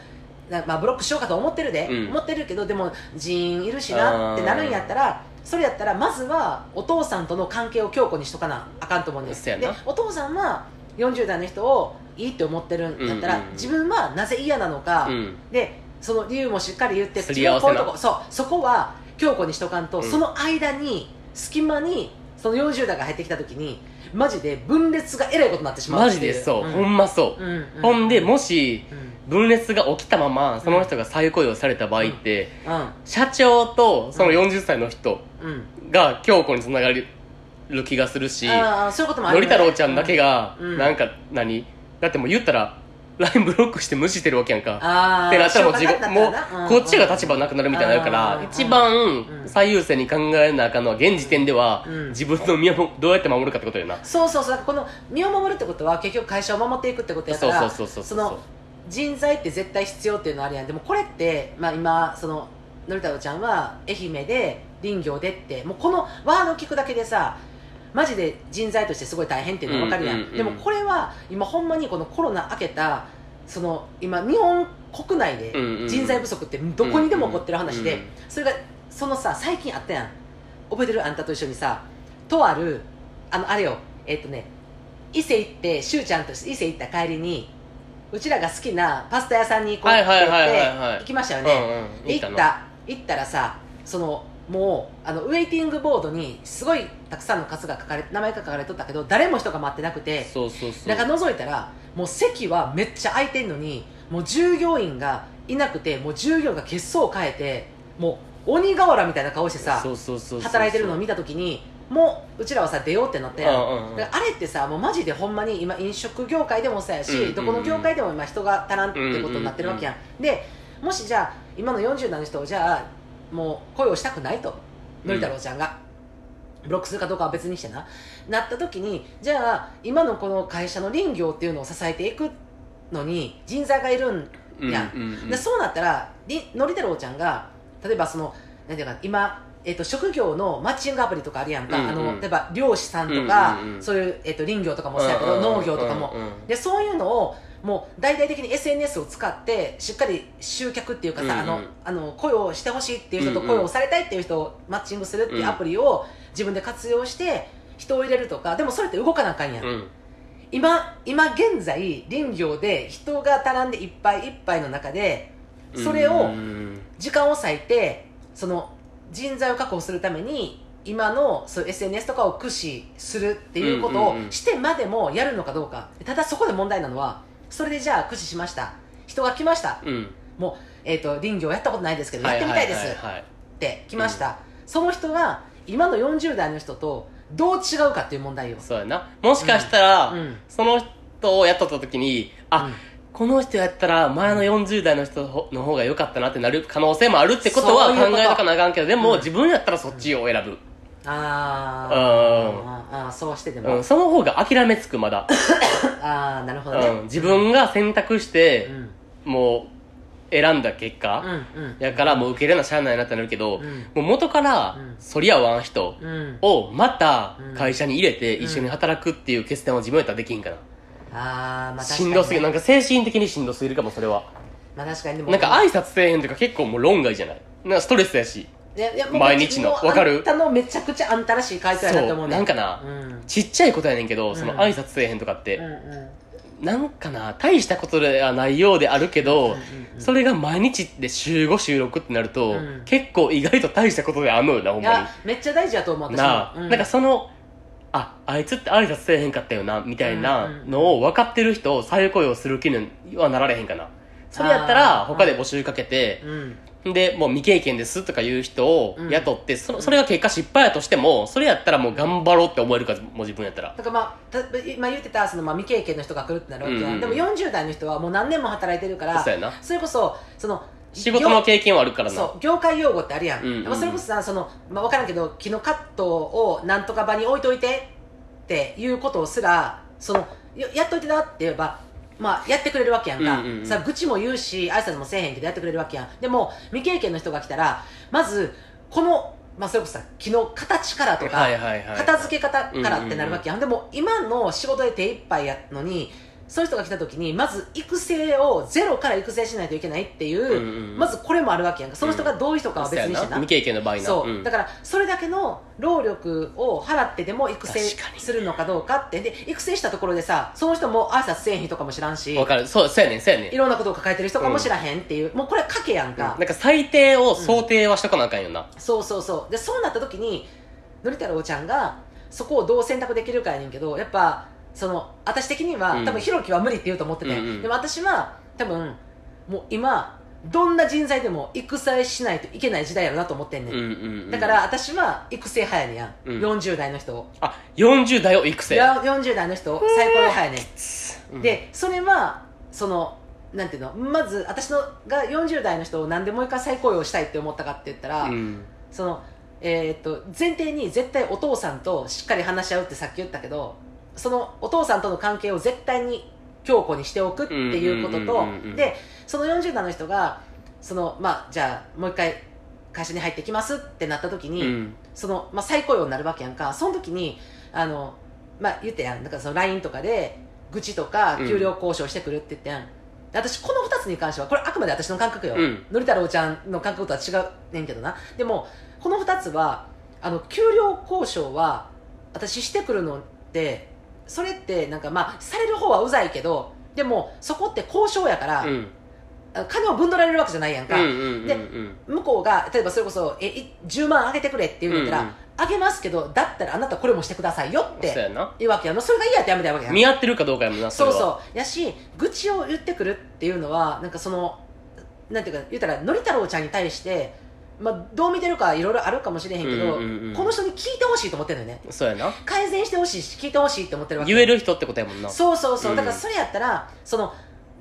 うなまあ、ブロックしようかと思ってるで、うん。思ってるけどでも人員いるしなってなるんやったらそれやったらまずはお父さんとの関係を強固にしとかなあかんと思うんです。でお父さんは40代の人をいいって思ってるんやったら、うんうんうん。自分はなぜ嫌なのか、うん。でその理由もしっかり言ってこそうそこは強固にしとかんと、うん。その間に隙間にその40代が入ってきた時にマジで分裂がえらいことになってしまうマジでそう、ん。ほんまそう、うんうん。ほんでもしうん。分裂が起きたままその人が再雇用された場合って、うん。社長とその40歳の人うんが強固につながる気がするし、ああそういうこともあるのり太郎ちゃんだけが、うん。なんか何？だってもう言ったら LINE ブロックして無視してるわけやんか。ああってなったらもう自分もうこっちが立場なくなるみたいになるからうん一番うん最優先に考えなあかんのは現時点ではうん。自分の身をどうやって守るかってことやな。そうそう。そうこの身を守るってことは結局会社を守っていくってことやからそうそうそうそうそう。の人材って絶対必要っていうのはあるやん。でもこれって、まあ、今そののり太郎ちゃんは愛媛で林業でってもうこのワード聞くだけでさマジで人材としてすごい大変っていうの分かるやん,、うんうんうんでもこれは今ほんまにこのコロナ明けたその今日本国内で人材不足ってどこにでも起こってる話で、それがそのさ最近あったやん。覚えてる？あんたと一緒にさ。とあるあのあれよ。えっ、とね伊勢行ってしゅうちゃんと伊勢行った帰りにうちらが好きなパスタ屋さんに行こうって言って行きましたよね、行った。行ったらさそのもうあのウェイティングボードにすごいたくさんの数が書かれ名前が書かれとったけど誰も人が待ってなくてそうそうそう。中覗いたらもう席はめっちゃ空いてんのにもう従業員がいなくてもう従業員が血相を変えてもう鬼瓦みたいな顔してさ働いてるのを見た時にもううちらはさ出ようってなったやん、うんうんうん。だからあれってさもうマジでほんまに今飲食業界でもそうやし、うんうんうん。どこの業界でも今人が足らんってことになってるわけやん,、でもしじゃあ今の40代の人をじゃあもう恋をしたくないと。のり太郎ちゃんが、ブロックするかどうかは別にしてな。なった時にじゃあ今のこの会社の林業っていうのを支えていくのに人材がいるんや。ん、うんうんうん。でそうなったらりのり太郎ちゃんが例えばそのなんていうか今、えっと職業のマッチングアプリとかあるやんか、うんうん。あの例えば漁師さんとか、うんうんうん。そういう、えっと林業とかもそうやけど、うんうんうん農業とかも、うんうんでそういうのをもう大々的に SNS を使ってしっかり集客っていうかさ、うんうん。あのあの雇用してほしいっていう人とうんうん雇用されたいっていう人をマッチングするっていうアプリを自分で活用して人を入れるとかでもそれって動かなあかんやん、うん。今今現在林業で人が足らんでいっぱいいっぱいの中でそれをうん時間を割いてその人材を確保するために今のそう SNS とかを駆使するっていうことをしてまでもやるのかどうか。ただそこで問題なのはそれでじゃあ駆使しました。人が来ました。うん。もう、えー、と林業やったことないですけどやってみたいです。って来ました、その人が今の40代の人とどう違うかっていう問題よ、そうやな。もしかしたら、うん。その人を雇った時にあ、うん。この人やったら前の40代の人の方が良かったなってなる可能性もあるってことは考えとかなあかんけどでも、うん。自分やったらそっちを選ぶ、あうん。ーあーそうしてでも、うん、その方が諦めつくまだ、ああなるほどね、うん、自分が選択してう、ん。もう選んだ結果、うんうん。やからもう受け入れなしゃあないなってなるけど、うん。もう元からうん。反り合わん人うん。をまたうん。会社に入れて一緒に働くっていう決断を自分やったらできんから、ああまあ確かに、しんどすぎる。なんか精神的にしんどすぎるかもそれは。まあ確かにでも。なんか挨拶せえへんとか結構もう論外じゃない。なストレスやし毎日のわかる？あんたのめちゃくちゃあんたらしい回答やなと思うねなんかなうん。ちっちゃいことやねんけど、そのうん挨拶せえへんとかって、うんうん。なんかな大したことではないようであるけど、うんうんうんそれが毎日で週5週6ってなると、うん。結構意外と大したことであんのよなほんまいやめっちゃ大事だと思う私なあ、うん。なんかそのああいつって挨拶せえへんかったよなみたいなのを分かってる人を再雇用する気にはなられへんかな。それやったら他で募集かけて、うんでもう未経験ですとかいう人をうん。雇って、そのそれが結果失敗やとしてもそれやったらもう頑張ろうって思えるからもう自分やったら。だからまあた今言ってたその、まあ、未経験の人が来るってなるわけや、うんうん。でも40代の人はもう何年も働いてるからそうやな。それこそその仕事の経験はあるからな。そう業界用語ってあるやん、うん。うんそれこそさその、まあ、分からんけど木のカットをなんとか場に置いといてっていうことをすらそのややっといてなって言えばまあ、やってくれるわけやんか、うんうんうん。さ愚痴も言うし挨拶もせえへんけどやってくれるわけやん。でも未経験の人が来たらまずこの、まあ、それこそさ木の形からとか、はいはいはい片付け方からってなるわけやん,、でも今の仕事で手一杯やのにそういう人が来た時にまず育成をゼロから育成しないといけないっていう、うんうんうん。まずこれもあるわけやんか。その人がどういう人かは別にしてな、そうや未経験の場合な。そう、ん。だからそれだけの労力を払ってでも育成するのかどうかって。で育成したところでさその人も挨拶せえへん人かもしらんしわかるそうそうやねん。そうやねん。いろんなことを抱えてる人かもしらへんっていう、もうこれ賭けやんか、なんか最低を想定はしとかなあかんよな、そうそうそう。でそうなった時にのり太郎ちゃんがそこをどう選択できるかやねんけどやっぱその私的には、うん。多分ひろきは無理って言うと思ってて、うんうん。でも私は多分もう今どんな人材でも育成しないといけない時代やろなと思ってんねん、うんうんうん。だから私は育成派やねん。や、うん。40代の人。をあ40代を育成。や40代の人を最高派やねん。うん。でそれはそのなんていうのまず私のが40代の人を何でもう一回再雇用したいって思ったかって言ったら、うん。そのえーっと前提に絶対お父さんとしっかり話し合うってさっき言ったけどそのお父さんとの関係を絶対に強固にしておくっていうこととうんうんうんうんうん。でその40代の人がそのまあじゃあもう一回会社に入ってきますってなった時に、うん。その、まあ、再雇用になるわけやんか。その時にあの、まあ、言ってやん。なんかその LINE とかで愚痴とか給料交渉してくるって言ってやん、で私この2つに関してはこれあくまで私の感覚よ、うん。のり太郎ちゃんの感覚とは違うねんけどな。でもこの2つはあの給料交渉は私してくるのってそれってなんかまあされる方はうざいけどでもそこって交渉やから、うん。あ金をぶん取られるわけじゃないやんか、うんうんうんでうん。向こうが例えばそれこそえい10万あげてくれって言うんだったら、うんうん。あげますけどだったらあなたこれもしてくださいよって言うわけやんそれが嫌やってやめたいわけやん。見合ってるかどうかやもんなそうれは。そうやし愚痴を言ってくるっていうのはなんかそのなんていうか言ったらのり太郎ちゃんに対して、まあ、どう見てるかいろいろあるかもしれへんけど、うんうんうんこの人に聞いてほしいと思ってるのよね。そうやな。改善してほしいし聞いてほしいって思ってるわけ言える人ってことやもんなそうそうそう、うん。だからそれやったらその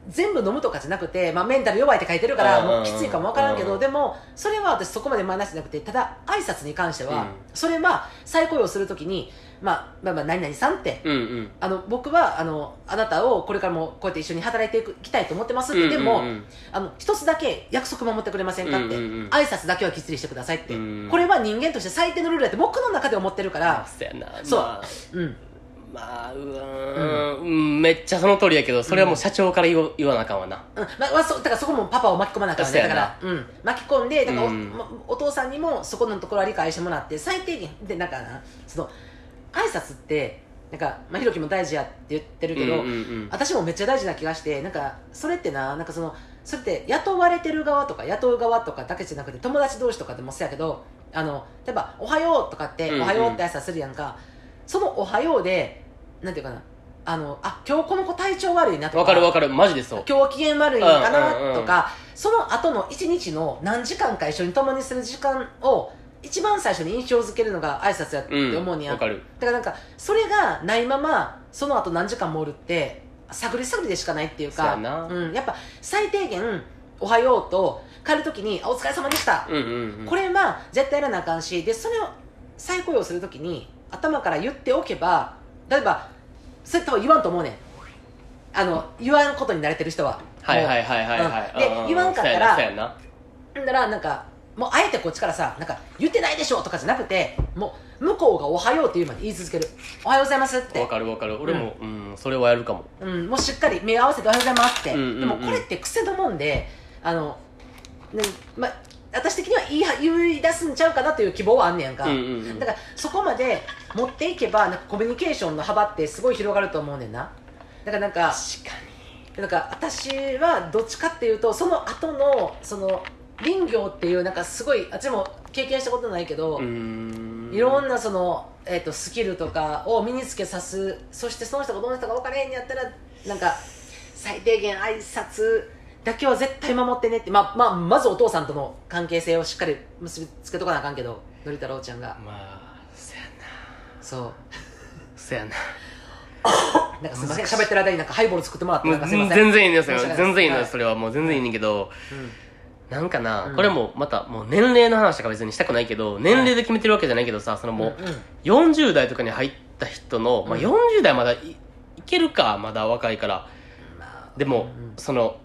全部飲むとかじゃなくて、まあ、メンタル弱いって書いてるからうんもうきついかも分からんけうんどでもそれは私そこまでマイナスじゃなくてただ挨拶に関しては、うん。それは再雇用するときに、まあ、まあまあ何々さんって。うんうん。あの僕はあのあなたをこれからもこうやって一緒に働いていきたいと思ってますって、うんでも、うん。うんあの一つだけ約束守ってくれませんかって、うんうんうん。挨拶だけはきっちりしてくださいって、うんこれは人間として最低のルールだって僕の中で思ってるから、そうやな。そう。まあうん、まあうーん、うん、めっちゃその通りやけどそれはもう社長から言わ言わなあかんわな。うん。ままあ、そうだからそこもパパを巻き込まなきゃそうやな。だから、うん、巻き込んでだからお,、うん。まお父さんにもそこのところは理解してもらって最低限でなんかなその挨拶ってなんか、まあ、ひろきも大事やって言ってるけど、うんうんうん私もめっちゃ大事な気がしてなんかそれってななんかそのそれって雇われてる側とか雇う側とかだけじゃなくて友達同士とかでもそうやけどあの例えば「おはよう」とかって「うんうんおはよう」って挨拶するやんか、その「おはようで」なんていうかなあのあ今日この子体調悪いなとかわかるわかる。マジでそう。今日機嫌悪いんかうんうんなうん。とか、その後の一日の何時間か一緒に共にする時間を一番最初に印象づけるのが挨拶やって思うにや、わかる。だからなんかそれがないままその後何時間もおるって探り探りでしかないっていうかそうん、やっぱ最低限「おはよう」と帰る時にあ「お疲れ様でした」うんうんうん。これは絶対やらなあかんしでそれを再雇用する時に頭から言っておけば例えばそれ多分言わんと思うねん。あの言わんことに慣れてる人は。はいはいはいはいはい。うん。でうんうん。言わんかったらだらなんかもうあえてこっちからさなんか言ってないでしょとかじゃなくてもう向こうが「おはよう」って言うまで言い続ける「おはようございます」って。わかるわかる。俺もうんそれはやるかも。うん、もうしっかり目合わせて「おはようございます」って、うんうんうん。でもこれって癖のもんであの、ねま、私的には言いは言い出すんちゃうかなという希望はあんねやんか、うんうんうん。だからそこまで持っていけばなんかコミュニケーションの幅ってすごい広がると思うねんな。だからなんか確かなんか私はどっちかっていうとその後のその林業っていうなんかすごい私も経験したことないけど、いろんなその、えー、とスキルとかを身につけさすそしてその人がどの人か分からへんやったらなんか最低限挨拶だけは絶対守ってねって、まあまあ、まずお父さんとの関係性をしっかり結びつけとかなあかんけどのり太郎ちゃんが。まあそやな。そう。そやな。なんかすみません。喋ってる間になんかハイボール作ってもらってもうんなかすいません。全然いいんですよ。全然いいんはいです。それはもう全然いいねんけど。うんなんかな、うん。これもまたもう年齢の話とか別にしたくないけど年齢で決めてるわけじゃないけどさそのもううん40代とかに入った人の、まあ、うん。40代まだいいけるかまだ若いから。まあでも、うんその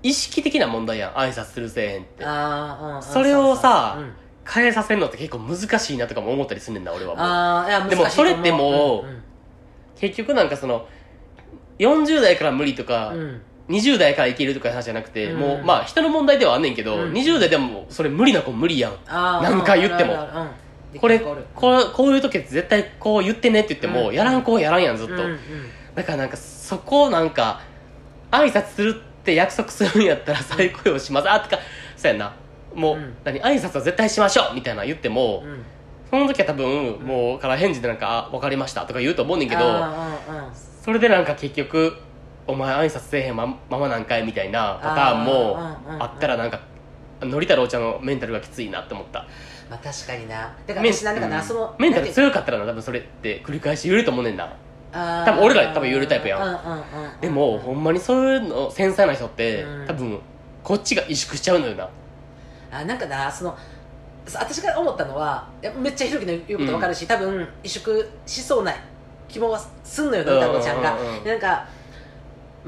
意識的な問題やん挨拶するせえへんって。あーうんうんそれをさそうん。変えさせるのって結構難しいなとかも思ったりすんねんな俺はもう。あーいや難しいでもそれってもううん結局なんかその40代から無理とか、うんうん20代からいけるとかいう話じゃなくて、うん。もうまあ人の問題ではあんねんけど、うん。20代でもそれ無理な子無理やん。あー何回言っても。あるあるある。うん。これできる子おる。こうこういう時って絶対こう言ってねって言っても、うん。やらん子はやらんやんずっと、うんうん。だからなんかそこをなんか挨拶するって約束するんやったら再雇用します、あてかそうやんな。もう、うん。何挨拶は絶対しましょうみたいな言っても、うん。その時は多分もうから返事でなんか「あ分かりました」とか言うと思うねんけどあーうんうん。それでなんか結局「お前挨拶せえへんまままなんかい」みたいなパターンもあったらなんかのり太郎ちゃんのメンタルがきついなって思った。まあ確かにな。だからメン私なんだかな、うん。そのメンタル強かったらな多分それって繰り返し言えると思うねんな。多分俺ら多分言えるタイプやん。うんうんうんうん。でもほんまにそういうの繊細な人ってうん。多分こっちが萎縮しちゃうのよな。あなんかなそのそ私が思ったのはめっちゃひろきの言うことわかるし、多分萎縮しそうな気もすんのよのり太郎ちゃんが、なんか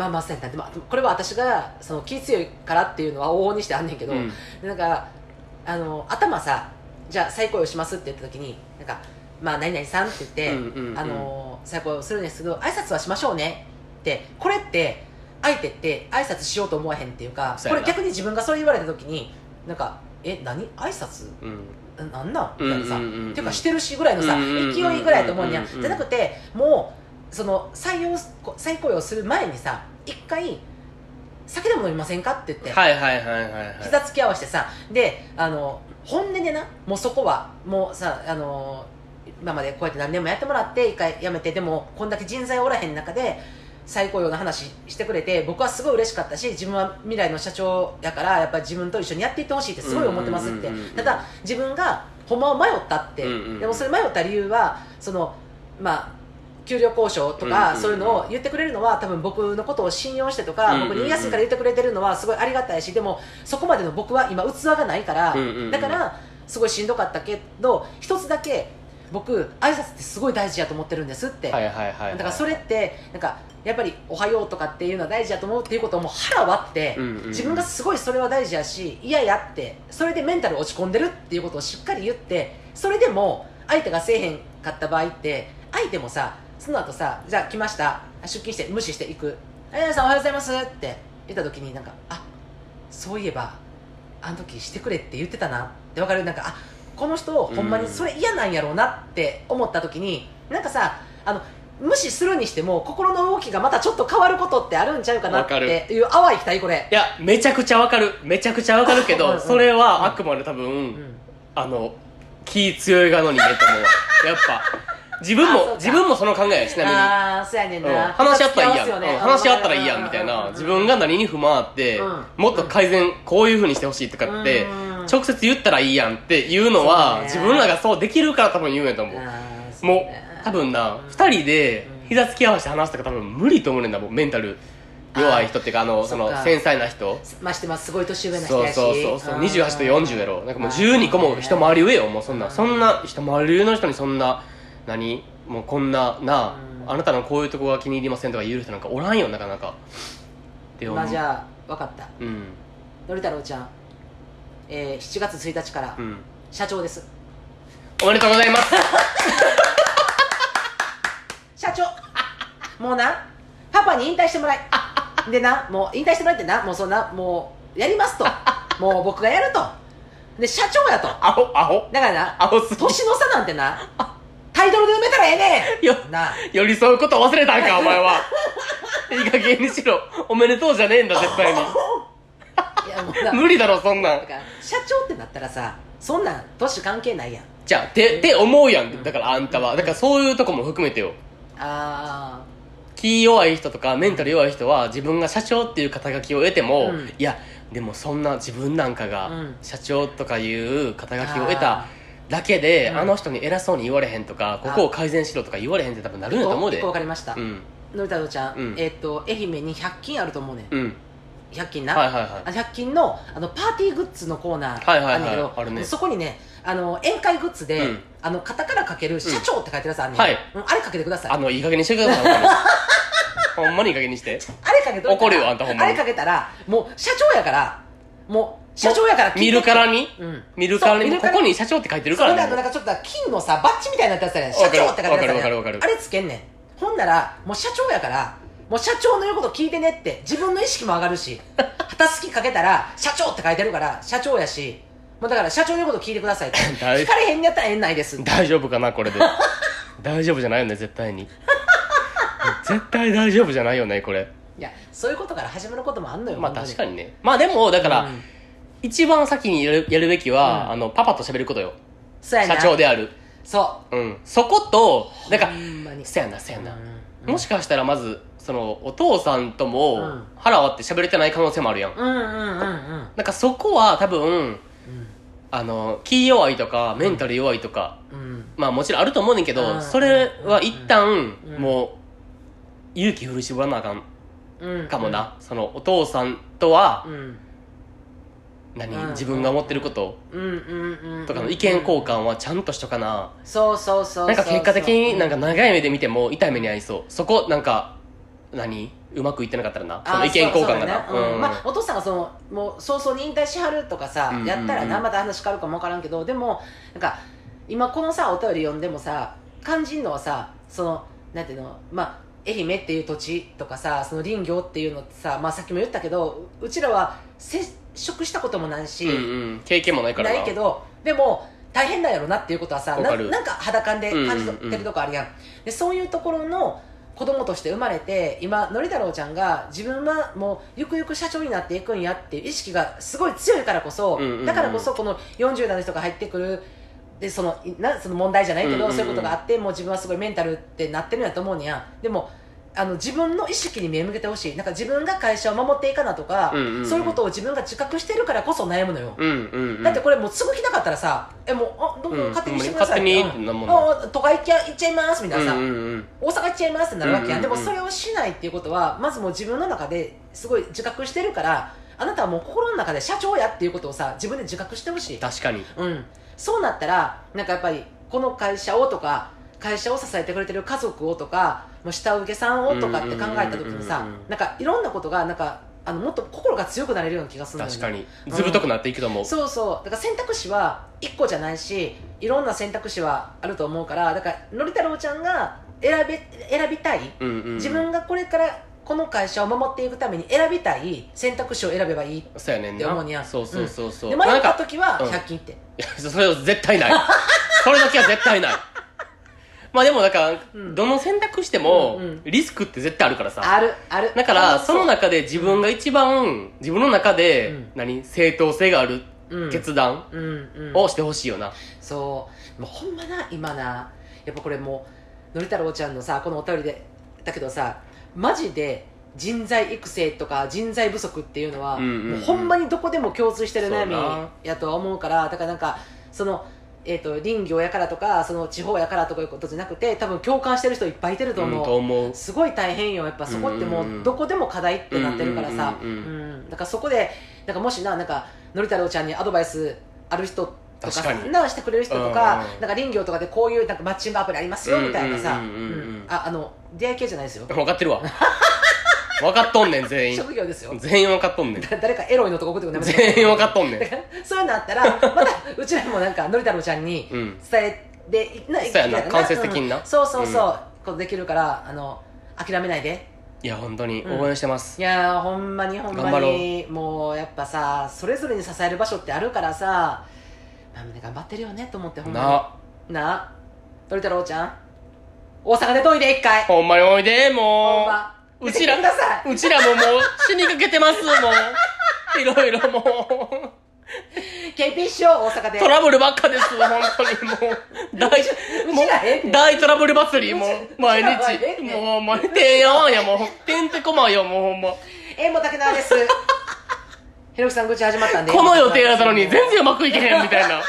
まあまあそうでもこれは私がその気強いからっていうのは往々にしてあんねんけど、うん。でなんかあの頭さじゃあ再雇用しますって言った時になんかまあ何々さんって言って、うんうんうん。あの再雇用するんですけど挨拶はしましょうねってこれって相手って挨拶しようと思わへんっていうかこれ逆に自分がそれ言われた時になんかえ何？挨拶？うん。ななんなん？みたいなさ、うんうんうんうん。っていうかしてるしぐらいのさ、うんうんうんうん勢いぐらいやと思うんや、うんうんうんじゃなくてもうその採用再雇用する前にさ一回酒でも飲みませんかって言って、はいはいはいはいはい。膝つき合わせてさであの本音でなもうそこはもうさあの今までこうやって何年もやってもらって一回辞めてでもこんだけ人材おらへん中で再雇用の話してくれて僕はすごい嬉しかったし自分は未来の社長やからやっぱり自分と一緒にやっていってほしいってすごい思ってますって。ただ自分がほんまは迷ったって、うんうんうん。でもそれ迷った理由はそのまあ給料交渉とかそういうのを言ってくれるのは多分僕のことを信用してとか、僕に言いやすいから言ってくれてるのはすごいありがたいしでもそこまでの僕は今器がないから、だからすごいしんどかったけど一つだけ僕挨拶ってすごい大事やと思ってるんですって、はいはいはいはい。だからそれってなんかやっぱり「おはよう」とかっていうのは大事やと思うっていうことをもう腹割って、自分がすごいそれは大事やし嫌やってそれでメンタル落ち込んでるっていうことをしっかり言ってそれでも相手がせえへんかった場合って相手もさその後さじゃあ来ました。出勤して無視していく「えー、さんおはようございます」って言った時になんかあそういえばあの時してくれって言ってたなって分かる。なんかあこの人ほんまにそれ嫌なんやろうなって思った時になんかさあの無視するにしても心の動きがまたちょっと変わることってあるんちゃうかなっていう淡い期待これ。いやめちゃくちゃわかる。めちゃくちゃわかるけうんうんどそれはあくまで多分、うん。あの気強い側の人間と思う。やっぱ自分も自分もその考えやちなみに。ああそうやねんうん。な、話し合ったらいいやん、話し合ったらいいやんみたいな。自分が何に不満あって、うん。もっと改善こういうふうにしてほしいとかって、うん。直接言ったらいいやんっていうのは自分らがそうできるから多分言うんやと思う。もね。う多分な、うん。二人でうん。膝つき合わせて話すとか多分無理と思うねんだもうメンタル。弱い人っていうかあのその繊細な人。ましてます。すごい年上な人そうやし。そうそうそうう。ん。28と40やろ。なんかもう12個も一回り上よもうそんな。そんな一回り上の人にそんな何？もうこんななうん。あなたのこういうとこが気に入りませんとか言う人なんかおらんよなかなか。でもまあじゃあ分かった。うん。のり太郎ちゃん、えー、7月1日からうん。社長です。おめでとうございます。社長。もうなパパに引退してもらい。でなもう引退してもらってなもうそんなもうやりますと。もう僕がやると。で社長やと。アホアホ。だからなアホすぎ年の差なんてなタイトルで埋めたらええねよんなあ。寄り添うこと忘れたんか お前は。いい加減にしろ。おめでとうじゃねえんだ 絶対に。いやもうな。無理だろそんなん。社長ってなったらさそんなん年関係ないやん。じゃあてって思うやん。だからあんたは。だからそういうとこも含めてよ。あ気弱い人とかメンタル弱い人は自分が社長っていう肩書きを得ても、うん。いやでもそんな自分なんかがうん。社長とかいう肩書きを得あただけでうん。あの人に偉そうに言われへんとかここを改善しろとか言われへんって多分なるんやと思うで分かりました、うん。のり太郎ちゃん、うん。えっ、と愛媛に100均あると思うねん。うん。100均な、はいはいはい。あの100均のあのパーティーグッズのコーナー。はいはいはい。けど、あるね。そこにねあの宴会グッズで、うん。あの肩からかける社長って書いてるやつあんねん、はい。うんあれかけてください。あのいい加減にしてください。ほんまに。ほんまにいい加減にして。あれかけといたら怒るよあんたほんまに。あれかけたらもう社長やからもう社長やから見るからに？うん。見るからに？ここに社長って書いてるからねなんかちょっと金のさバッジみたいなやつやねん社長って書いてるやつやねあれつけんねん。ほんならもう社長やからもう社長の言うこと聞いてねって自分の意識も上がるし 旗付きかけたら社長って書いてるから社長やしもうだから社長の言うこと聞いてくださいって。大聞かれへんやったら縁ないです。大丈夫かなこれで。大丈夫じゃないよね絶対に。絶対大丈夫じゃないよねこれ。いやそういうことから始まることもあんのよまあ確かにね。まあでもだから、うん一番先にやるやるべきは、うん。あのパパと喋ることよ。そうやな。社長である。そう。ん。そこと、うなんかほ、んまに。せやな、せやな。うん。もしかしたらまず、その、お父さんとうもん。腹割って喋れてない可能性もあるやん。うんうんうんうん。なんかそこは多分、あの、気弱いとか、メンタル弱いとか、うん。まあもちろんあると思うねんけうど、ん。それは一旦う、ん。もう、勇気振り絞らなあかんうん。かもな。その、お父さんとはう、ん何？うん。自分が思ってること？とかの意見交換はちゃんとしとかな。そうそうそうなんか結果的になんか長い目で見ても痛い目に遭いそう。そこ、なんか、何？うまくいってなかったらな。その意見交換がな。ね。うん。うん。まあ、お父さんがそのもう早々に引退しはるとかさ、うんうん。うんやったらなまた話変わるかも分からんけどでもなんか今このさお便り読んでもさ肝心のはさそのなんていうの？まあ愛媛っていう土地とかさその林業っていうのってさ、まあ、さっきも言ったけどううちらは接触したこともないし、うんうん。経験もないからな。ないけどでも大変なんやろなっていうことはさななんか肌感で感じてるとこあるやん,、でそういうところの子供として生まれて今のり太郎ちゃんが自分はもうゆくゆく社長になっていくんやっていう意識がすごい強いからこそ、うんうんうん。だからこそこの40代の人が入ってくるでそのいなその問題じゃないけど、うんうんうん。そういうことがあってもう自分はすごいメンタルってなってるんやと思うんや。でもあの自分の意識に目向けてほしい。なんか自分が会社を守っていかなとか、うんうんうん。そういうことを自分が自覚してるからこそ悩むのよ、うんうんうん。だってこれもうすぐ来なかったらさえもうあどうぞ勝手にしてくださいうん。って勝手にってなもんなああ都会行っちゃ行っちゃいますみたいなさ、うんうんうん。大阪行っちゃいますってなるわけやうんうん。でもそれをしないっていうことはまずもう自分の中ですごい自覚してるからあなたはもう心の中で社長やっていうことをさ自分で自覚してほしい、確かに。うん、そうなったらなんかやっぱりこの会社をとか会社を支えてくれてる家族をとかもう下請けさんをとかって考えた時にさうんうんうんうんなんかいろんなことがなんかあのもっと心が強くなれるような気がするんだよね確かに。ずぶとくなっていくと思う。そうそうだから選択肢は1個じゃないしいろんな選択肢はあると思うからだからのり太郎ちゃんが選べ選びたいうんうんうん。自分がこれからこの会社を守っていくために選びたい選択肢を選べばいいそうやねんって思うにやな。そうそうそうそう。で迷った時はうん100均って、いやそれは絶対ない。それだけは絶対ない。まあでもなんか、うん。どの選択してもうんうん、リスクって絶対あるからさ。あるある。だから、そのう中で自分が一番、自分の中でうん、何正当性があるうん。決断うんうん。をしてほしいよな。そう。もうほんまな今な。やっぱこれもうのり太郎ちゃんのさこのお便りでだけどさマジで人材育成とか人材不足っていうのは、うんうんうん。もうほんまにどこでも共通してる悩みそうな。やとは思うからだからなんかそのえー、と林業やからとかその地方やからとかいうことじゃなくて多分共感してる人いっぱいいてると思う、うん、と思う。すごい大変よ。やっぱそこってもうどこでも課題ってなってるからさ。だからそこでなんかもしななんかのり太郎ちゃんにアドバイスある人とかなしてくれる人とかうんなんか林業とかでこういうなんかマッチングアプリありますよみたいなさ。あの出会い系じゃないですよ。分かってるわ。分かっとんねん、全員。職業ですよ。全員分かっとんねん。誰かエロいのとか送ってくるのやめて全員分かっとんねん。だ。からそういうのあったらまたうちらもなんかのり太郎ちゃんにうん。伝えてな。そうやなき間接的にな。うん。そうそうそう。ことできるからあの諦めないで。いや、本当にうん。応援してます。いやーほんまにほんまにもうやっぱさそれぞれに支える場所ってあるからさまあみんな頑張ってるよねと思ってほんまな。になあ鳥太郎ちゃん。大阪でといで一回。ほんまにおいで、ほんもまう。うちらうちらももう死にかけてます、もう。いろいろもう。KP しよう大阪でトラブルばっかです、本当にもう。大、もう、大トラブル祭り、もう、毎日。ねもう、もう、てんやわんや、もう、てんてこまいよ、もうほんま。えーもう竹縄ですひろきさん愚痴始まったんでこの予定やったのに全然うまくいけへん、みたいな。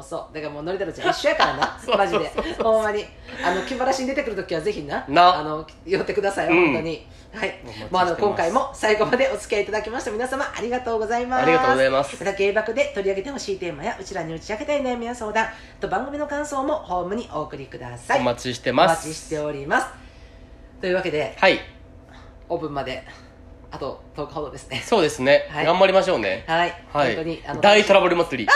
うそう。だからもうのり太郎ちゃん一緒やからな。マジで。ほんまに。あの気晴らしに出てくるときはぜひな。な。あの寄ってください、うん。本当に。はい。もうあの今回も最後までお付き合いいただきました皆様ありがとうございます。ありがとうございます。また芸爆で取り上げてほしいテーマやうちらに打ち明けたい悩みや相談あと番組の感想もホームにお送りください。お待ちしておます。待ちしております。というわけではい。オープンまであと10日ほどですね。そうですね。はい。頑張りましょうね。はい、はい。本当にあの大トラブル祭り。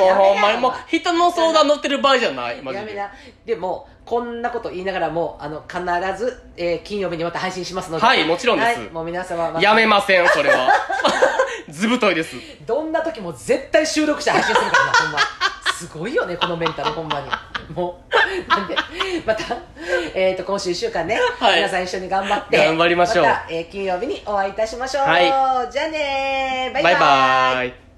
もうほんまにもう人の相談乗ってる場合じゃない。マジで。やめな。で。もこんなこと言いながらもあの必ず、えー金曜日にまた配信しますので。はいもちろんです。はい、もう皆様また。やめません、それは。ずぶといです。どんな時も絶対収録して配信するからなほんま。すごいよねこのメンタルほんまに。もうなんでまた、えー、と今週1週間ね、はい。皆さん一緒に頑張って頑張りましょう。また、えー金曜日にお会いいたしましょう、はい。じゃあねー。バイババイバーイイ。